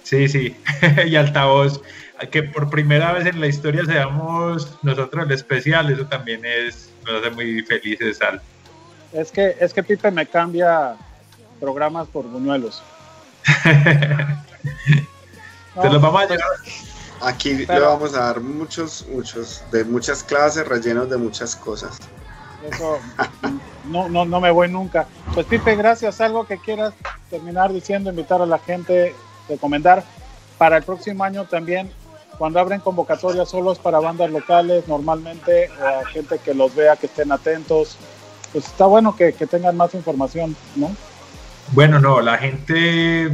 Sí, sí. <laughs> y Altavoz, que por primera vez en la historia seamos nosotros el especial, eso también es nos hace muy felices al. Es que, es que Pipe me cambia programas por buñuelos. <laughs> Te los vamos a llegar. Aquí le vamos a dar muchos, muchos, de muchas clases, rellenos de muchas cosas. Eso no, no, no me voy nunca. Pues Pipe, gracias. Algo que quieras terminar diciendo, invitar a la gente, recomendar para el próximo año también cuando abren convocatorias solos para bandas locales, normalmente a gente que los vea, que estén atentos, pues está bueno que, que tengan más información, ¿no? Bueno, no, la gente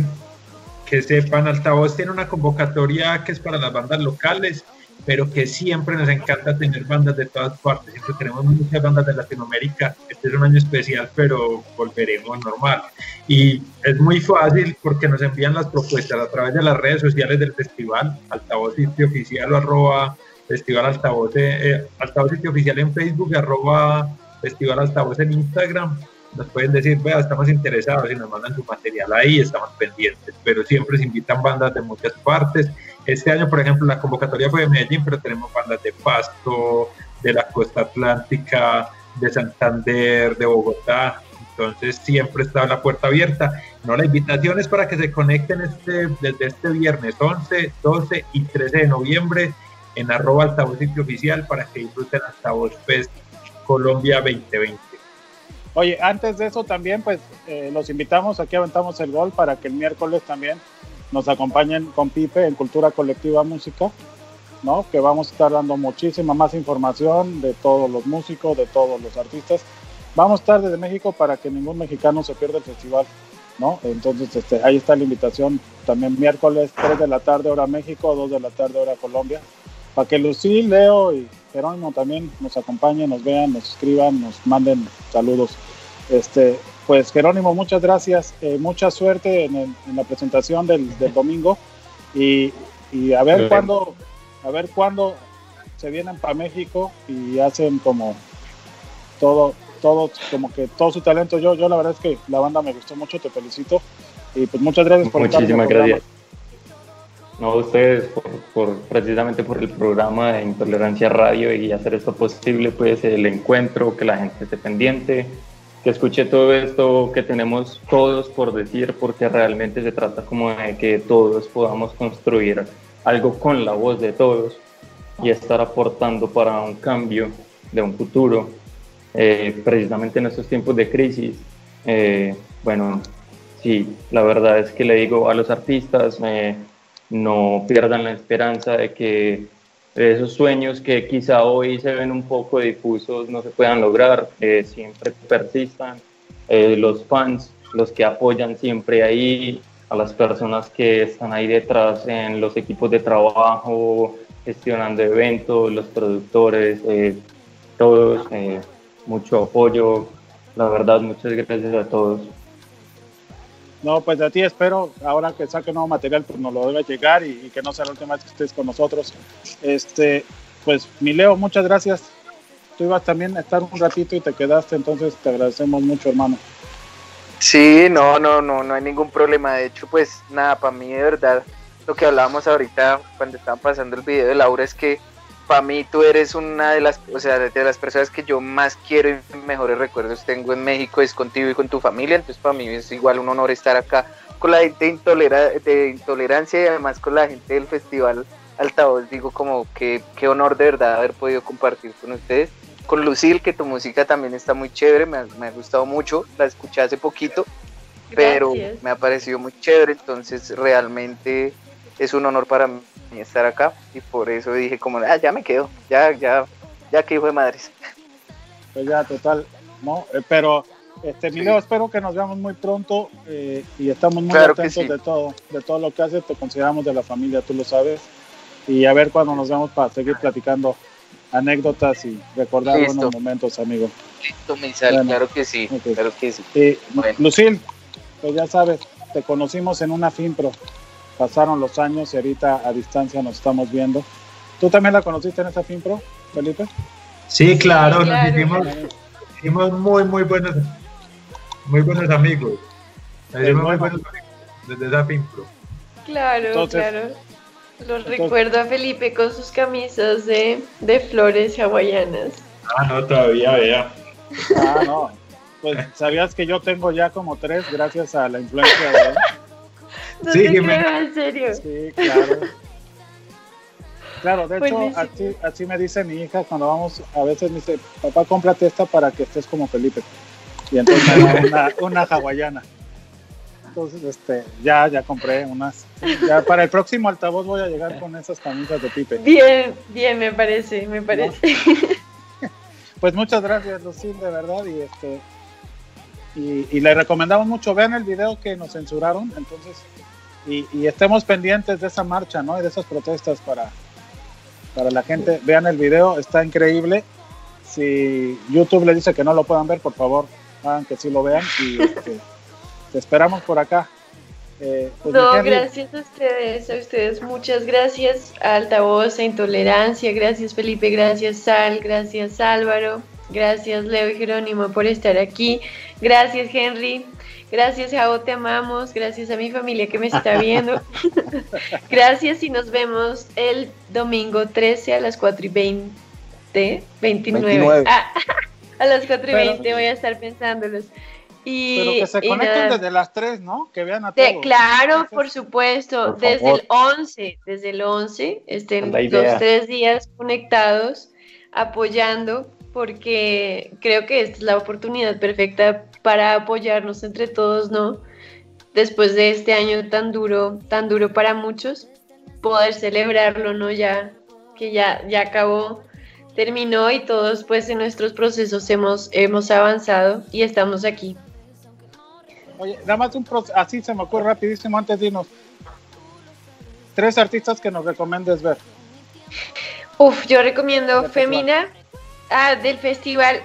que sepan, Altavoz tiene una convocatoria que es para las bandas locales, pero que siempre nos encanta tener bandas de todas partes. Siempre tenemos muchas bandas de Latinoamérica. Este es un año especial, pero volveremos normal. Y es muy fácil porque nos envían las propuestas a través de las redes sociales del festival, altavoz sitio oficial arroba festival altavoz, eh, altavoz sitio oficial en Facebook, arroba festival altavoz en Instagram nos pueden decir, vea, estamos interesados y nos mandan su material ahí, estamos pendientes, pero siempre se invitan bandas de muchas partes. Este año, por ejemplo, la convocatoria fue de Medellín, pero tenemos bandas de Pasto, de la costa atlántica, de Santander, de Bogotá, entonces siempre está la puerta abierta. No, la invitación es para que se conecten este, desde este viernes 11, 12 y 13 de noviembre en arroba altavoz oficial para que disfruten altavoz Fest Colombia 2020. Oye, antes de eso también, pues eh, los invitamos, aquí aventamos el gol para que el miércoles también nos acompañen con Pipe en Cultura Colectiva Música, ¿no? Que vamos a estar dando muchísima más información de todos los músicos, de todos los artistas. Vamos a estar desde México para que ningún mexicano se pierda el festival, ¿no? Entonces, este, ahí está la invitación también miércoles 3 de la tarde hora México, 2 de la tarde hora Colombia, para que Lucil, Leo y Jerónimo también nos acompañen, nos vean, nos escriban, nos manden saludos. Este, pues Jerónimo, muchas gracias, eh, mucha suerte en, la presentación del, domingo y, a ver cuándo, a ver cuándo se vienen para México y hacen como todo, todo, como que todo su talento. Yo, yo la verdad es que la banda me gustó mucho, te felicito. Y pues muchas gracias por Muchísimas gracias. No, ustedes por, por- precisamente por el programa de Intolerancia Radio y hacer esto posible, pues el encuentro, que la gente esté pendiente, que escuche todo esto que tenemos todos por decir, porque realmente se trata como de que todos podamos construir algo con la voz de todos y estar aportando para un cambio de un futuro, eh, precisamente en estos tiempos de crisis. Eh, bueno, sí, la verdad es que le digo a los artistas, eh, no pierdan la esperanza de que esos sueños que quizá hoy se ven un poco difusos no se puedan lograr, eh, siempre persistan. Eh, los fans, los que apoyan siempre ahí, a las personas que están ahí detrás en los equipos de trabajo, gestionando eventos, los productores, eh, todos, mucho apoyo. La verdad, muchas gracias a todos. No, pues de ti espero, ahora que saque nuevo material, pues nos lo debe llegar y, y que no sea la última vez que estés con nosotros. Este, pues, mi Leo, muchas gracias. Tú ibas también a estar un ratito y te quedaste, entonces te agradecemos mucho, hermano. Sí, no, no, no, no hay ningún problema. De hecho, pues nada, para mí de verdad, lo que hablábamos ahorita cuando estaban pasando el video de Laura es que para mí tú eres una de las, o sea, de las personas que yo más quiero y mejores recuerdos tengo en México es contigo y con tu familia. Entonces para mí es igual un honor estar acá con la gente de, intolera- de intolerancia y además con la gente del festival Altavoz. Digo como que qué honor de verdad haber podido compartir con ustedes. Con Lucil, que tu música también está muy chévere, me ha, me ha gustado mucho, la escuché hace poquito pero me ha parecido muy chévere, entonces realmente es un honor para mí estar acá y por eso dije como, ah, ya me quedo, ya, ya, ya que hijo de madres. Pues ya, total, ¿no? Eh, pero, este, mi Leo, espero que nos veamos muy pronto eh, y estamos muy Claro atentos sí. de todo, de todo lo que haces, te consideramos de la familia, tú lo sabes, y a ver cuando nos vemos para seguir platicando anécdotas y recordar Listo. buenos momentos, amigo. Listo, Misal, Bueno. claro que sí, Ok. claro que sí. Y Bueno. Lucil, pues ya sabes, te conocimos en una FIMPRO, pasaron los años y ahorita a distancia nos estamos viendo. ¿Tú también la conociste en esa FIMPRO, Felipe? Sí, claro, claro. nos hicimos, hicimos muy, muy buenos, muy buenos amigos. Nos hicimos muy buenos amigos desde esa Pimpro. Claro, Entonces- claro. Lo recuerdo a Felipe con sus camisas de, de flores hawaianas. Ah, no, todavía, vea. Ah, no. Pues sabías que yo tengo ya como tres gracias a la influencia de él. <laughs> No Sí, te creo, en serio. Sí, claro. Claro, de hecho, así, así me dice mi hija cuando vamos, a veces me dice, papá, cómprate esta para que estés como Felipe. Y entonces me da una, <laughs> una hawaiana. Entonces, este, ya, ya compré unas. Ya para el próximo altavoz voy a llegar con esas camisas de Pipe. Bien, bien, me parece, me parece. <laughs> Pues muchas gracias, Lucil, de verdad. Y este y, y le recomendamos mucho. Vean el video que nos censuraron, entonces, y, y estemos pendientes de esa marcha, ¿no? Y de esas protestas para, para la gente. Vean el video, está increíble. Si YouTube le dice que no lo puedan ver, por favor, hagan que sí lo vean. Y <laughs> este, te esperamos por acá. Eh, pues, No, gracias a ustedes, a ustedes, muchas gracias Altavoz, a Intolerancia, gracias Felipe, gracias Sal, gracias Álvaro, gracias Leo y Jerónimo por estar aquí, gracias Henry, gracias Jao, te amamos, gracias a mi familia que me está viendo, <laughs> gracias y nos vemos el domingo 13 a las 4 y 20, 29, 29. Ah, <laughs> a las 4 y Pero- 20 voy a estar pensándolos. Y, pero que se y conecten nada. desde las 3, ¿no? Que vean a De- todos. claro, por supuesto, Por desde el 11, desde el 11, estén los tres días conectados, apoyando, porque creo que esta es la oportunidad perfecta para apoyarnos entre todos, ¿no? Después de este año tan duro, tan duro para muchos, poder celebrarlo, ¿no? Ya que ya, ya acabó, terminó y todos pues en nuestros procesos hemos, hemos avanzado y estamos aquí. Oye, nada más un así se me ocurre rapidísimo antes de irnos. Tres artistas que nos recomiendes ver. Uf, yo recomiendo. Femina. Ah, del festival.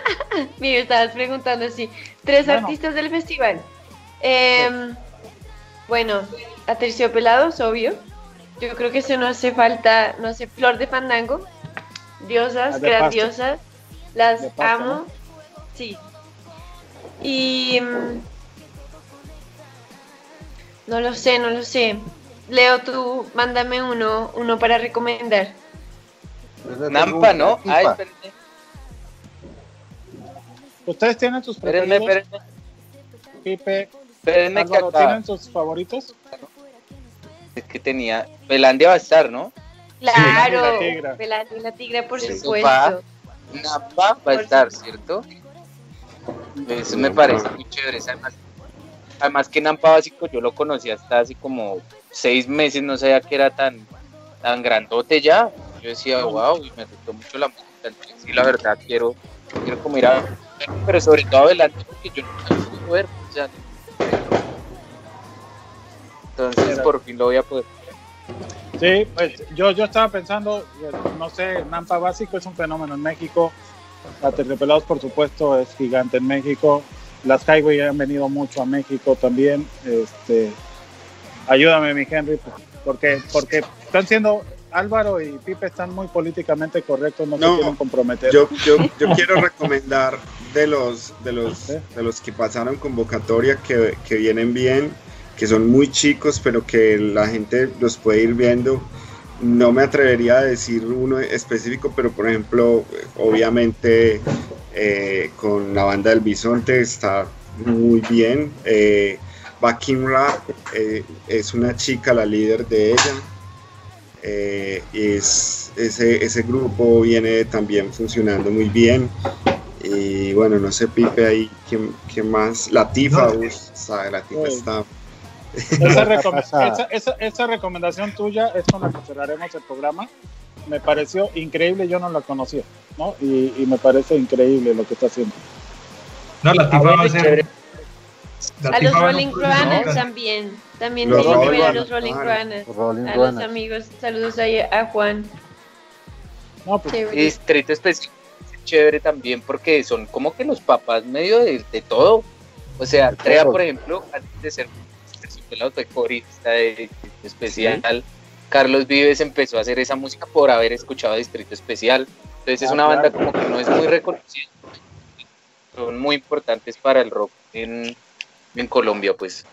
<laughs> Mira, estabas preguntando así. Tres Bueno. artistas del festival. Em, bueno, Aterciopelados, obvio. Yo creo que eso no hace falta, no hace flor de fandango. diosas, de grandiosas. Las De pasta, amo. ¿no? Sí. Y. mm, No lo sé, no lo sé. Leo, tú mándame uno, uno para recomendar. Nampa, ¿no? Ay, Tifa. espérenme, ¿Ustedes tienen sus espérenme, preferidos? espérenme, Pipe, espérenme que Álvaro, acá ¿tienen sus favoritos? es que tenía. Belandia va a estar, ¿no? Claro, la tigra. Belandi y la tigra, por Eso supuesto. Nampa va a estar, ¿cierto? Eso me parece muy chévere. Además, además que Nampa Básico yo lo conocí hasta hace como seis meses, no sabía que era tan, tan grandote ya. Yo decía, wow, y me gustó mucho la música. Entonces, sí, la verdad, quiero, quiero como ir a pero sobre todo adelante porque yo no la pude ver. o sea, entonces, por fin lo voy a poder Sí, pues yo, yo estaba pensando, eh, no sé, Nampa Básico es un fenómeno en México. La Terciopelados, por supuesto, es gigante en México. Las Highway han venido mucho a México también. Este, ayúdame, mi Henry, porque, porque están siendo, Álvaro y Pipe están muy políticamente correctos, no, No, se quieren comprometer. Yo, yo, yo quiero recomendar de los, de los, de los que pasaron convocatoria que, que vienen bien, que son muy chicos, pero que la gente los puede ir viendo. No me atrevería a decir uno específico, pero por ejemplo, obviamente eh, con la banda del Bisonte está muy bien. Eh, Backing Rap eh, es una chica, la líder de ella. Eh, es, ese, ese grupo viene también funcionando muy bien. Y bueno, no sé, Pipe, ahí, ¿quién, quién más? Latifa, No. sabe, Latifa Uy. está. Esa, recom- <laughs> esa, esa- esa recomendación tuya es con la que cerraremos el programa. Me pareció increíble, yo no la conocía, ¿no? Y, y me parece increíble lo que está haciendo. No, la tipa va a ser. A los Rolling Runners también. También Los tienen que ver a los Rolling claro. Runners. Rolling A los amigos, saludos ahí a Juan. No, pues, Chévere. Distrito Especial es chévere también porque son como que los papás medio de, de todo. O sea, Trea, por ejemplo, antes de ser terciopelado fue corista de Distrito Especial. Carlos Vives empezó a hacer esa música por haber escuchado Distrito Especial. Entonces es Ah, una banda claro. como que no es muy reconocida. Son muy importantes para el rock en, en Colombia, pues.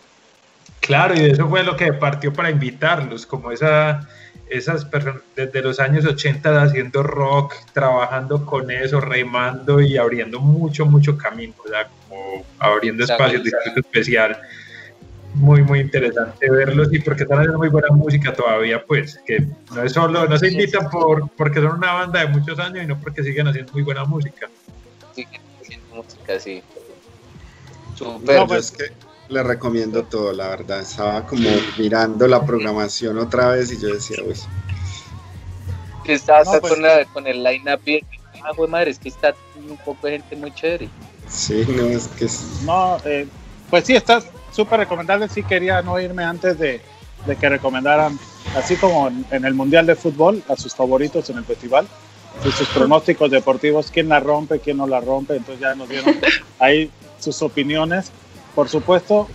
Claro, y eso fue lo que partió para invitarlos, como esa, esas personas desde los años 80 haciendo rock, trabajando con eso, remando y abriendo mucho, mucho camino, o sea, como abriendo espacios de especial. Muy, muy interesante verlos y porque están haciendo muy buena música todavía, pues, que no es solo, no se invitan por, porque son una banda de muchos años y no porque siguen haciendo muy buena música. Siguen haciendo música así. Súper. No, Yo pues- es que le recomiendo todo, la verdad. Estaba como mirando la programación otra vez y yo decía, uy, que está, No, pues- con, la- con el line-up bien. Ah, madre, es que está un poco de gente muy chévere. sí, no, es que es- no, eh, pues sí, está súper recomendable. Sí quería no irme antes de, de que recomendaran, así como en, en el Mundial de Fútbol, a sus favoritos en el festival. Y sus pronósticos deportivos, quién la rompe, quién no la rompe. Entonces ya nos dieron <laughs> ahí sus opiniones. Por supuesto,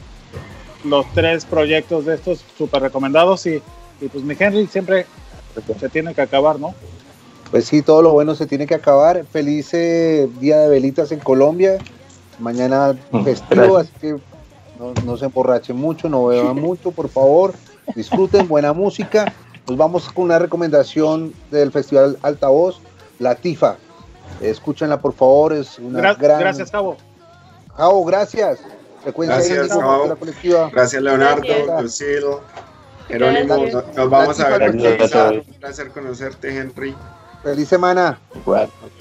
los tres proyectos de estos súper recomendados. Y, y pues mi Henry siempre se tiene que acabar, ¿no? Pues sí, todo lo bueno se tiene que acabar. Feliz eh, día de velitas en Colombia. Mañana Mm, festivo, así que no, no se emborrachen mucho, no beban mucho, por favor. Disfruten buena música. Nos vamos con una recomendación del Festival Altavoz, La Tifa. Escúchenla, por favor. Es una Gra- gran. Gracias, Cabo. Jao, gracias. Frecuencia Gracias, colectiva. gracias Leonardo, Gracias. Lucille, Jerónimo, Gracias. nos vamos a ver Gracias. Un placer conocerte, Henry. Feliz semana.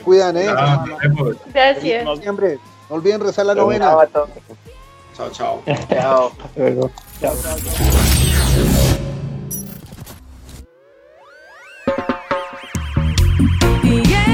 Cuidan, ¿eh? Nos vemos. Gracias. No olviden rezar la novena. Chao a todos. Chao, chao. Chao. Luego. Chao. Yeah,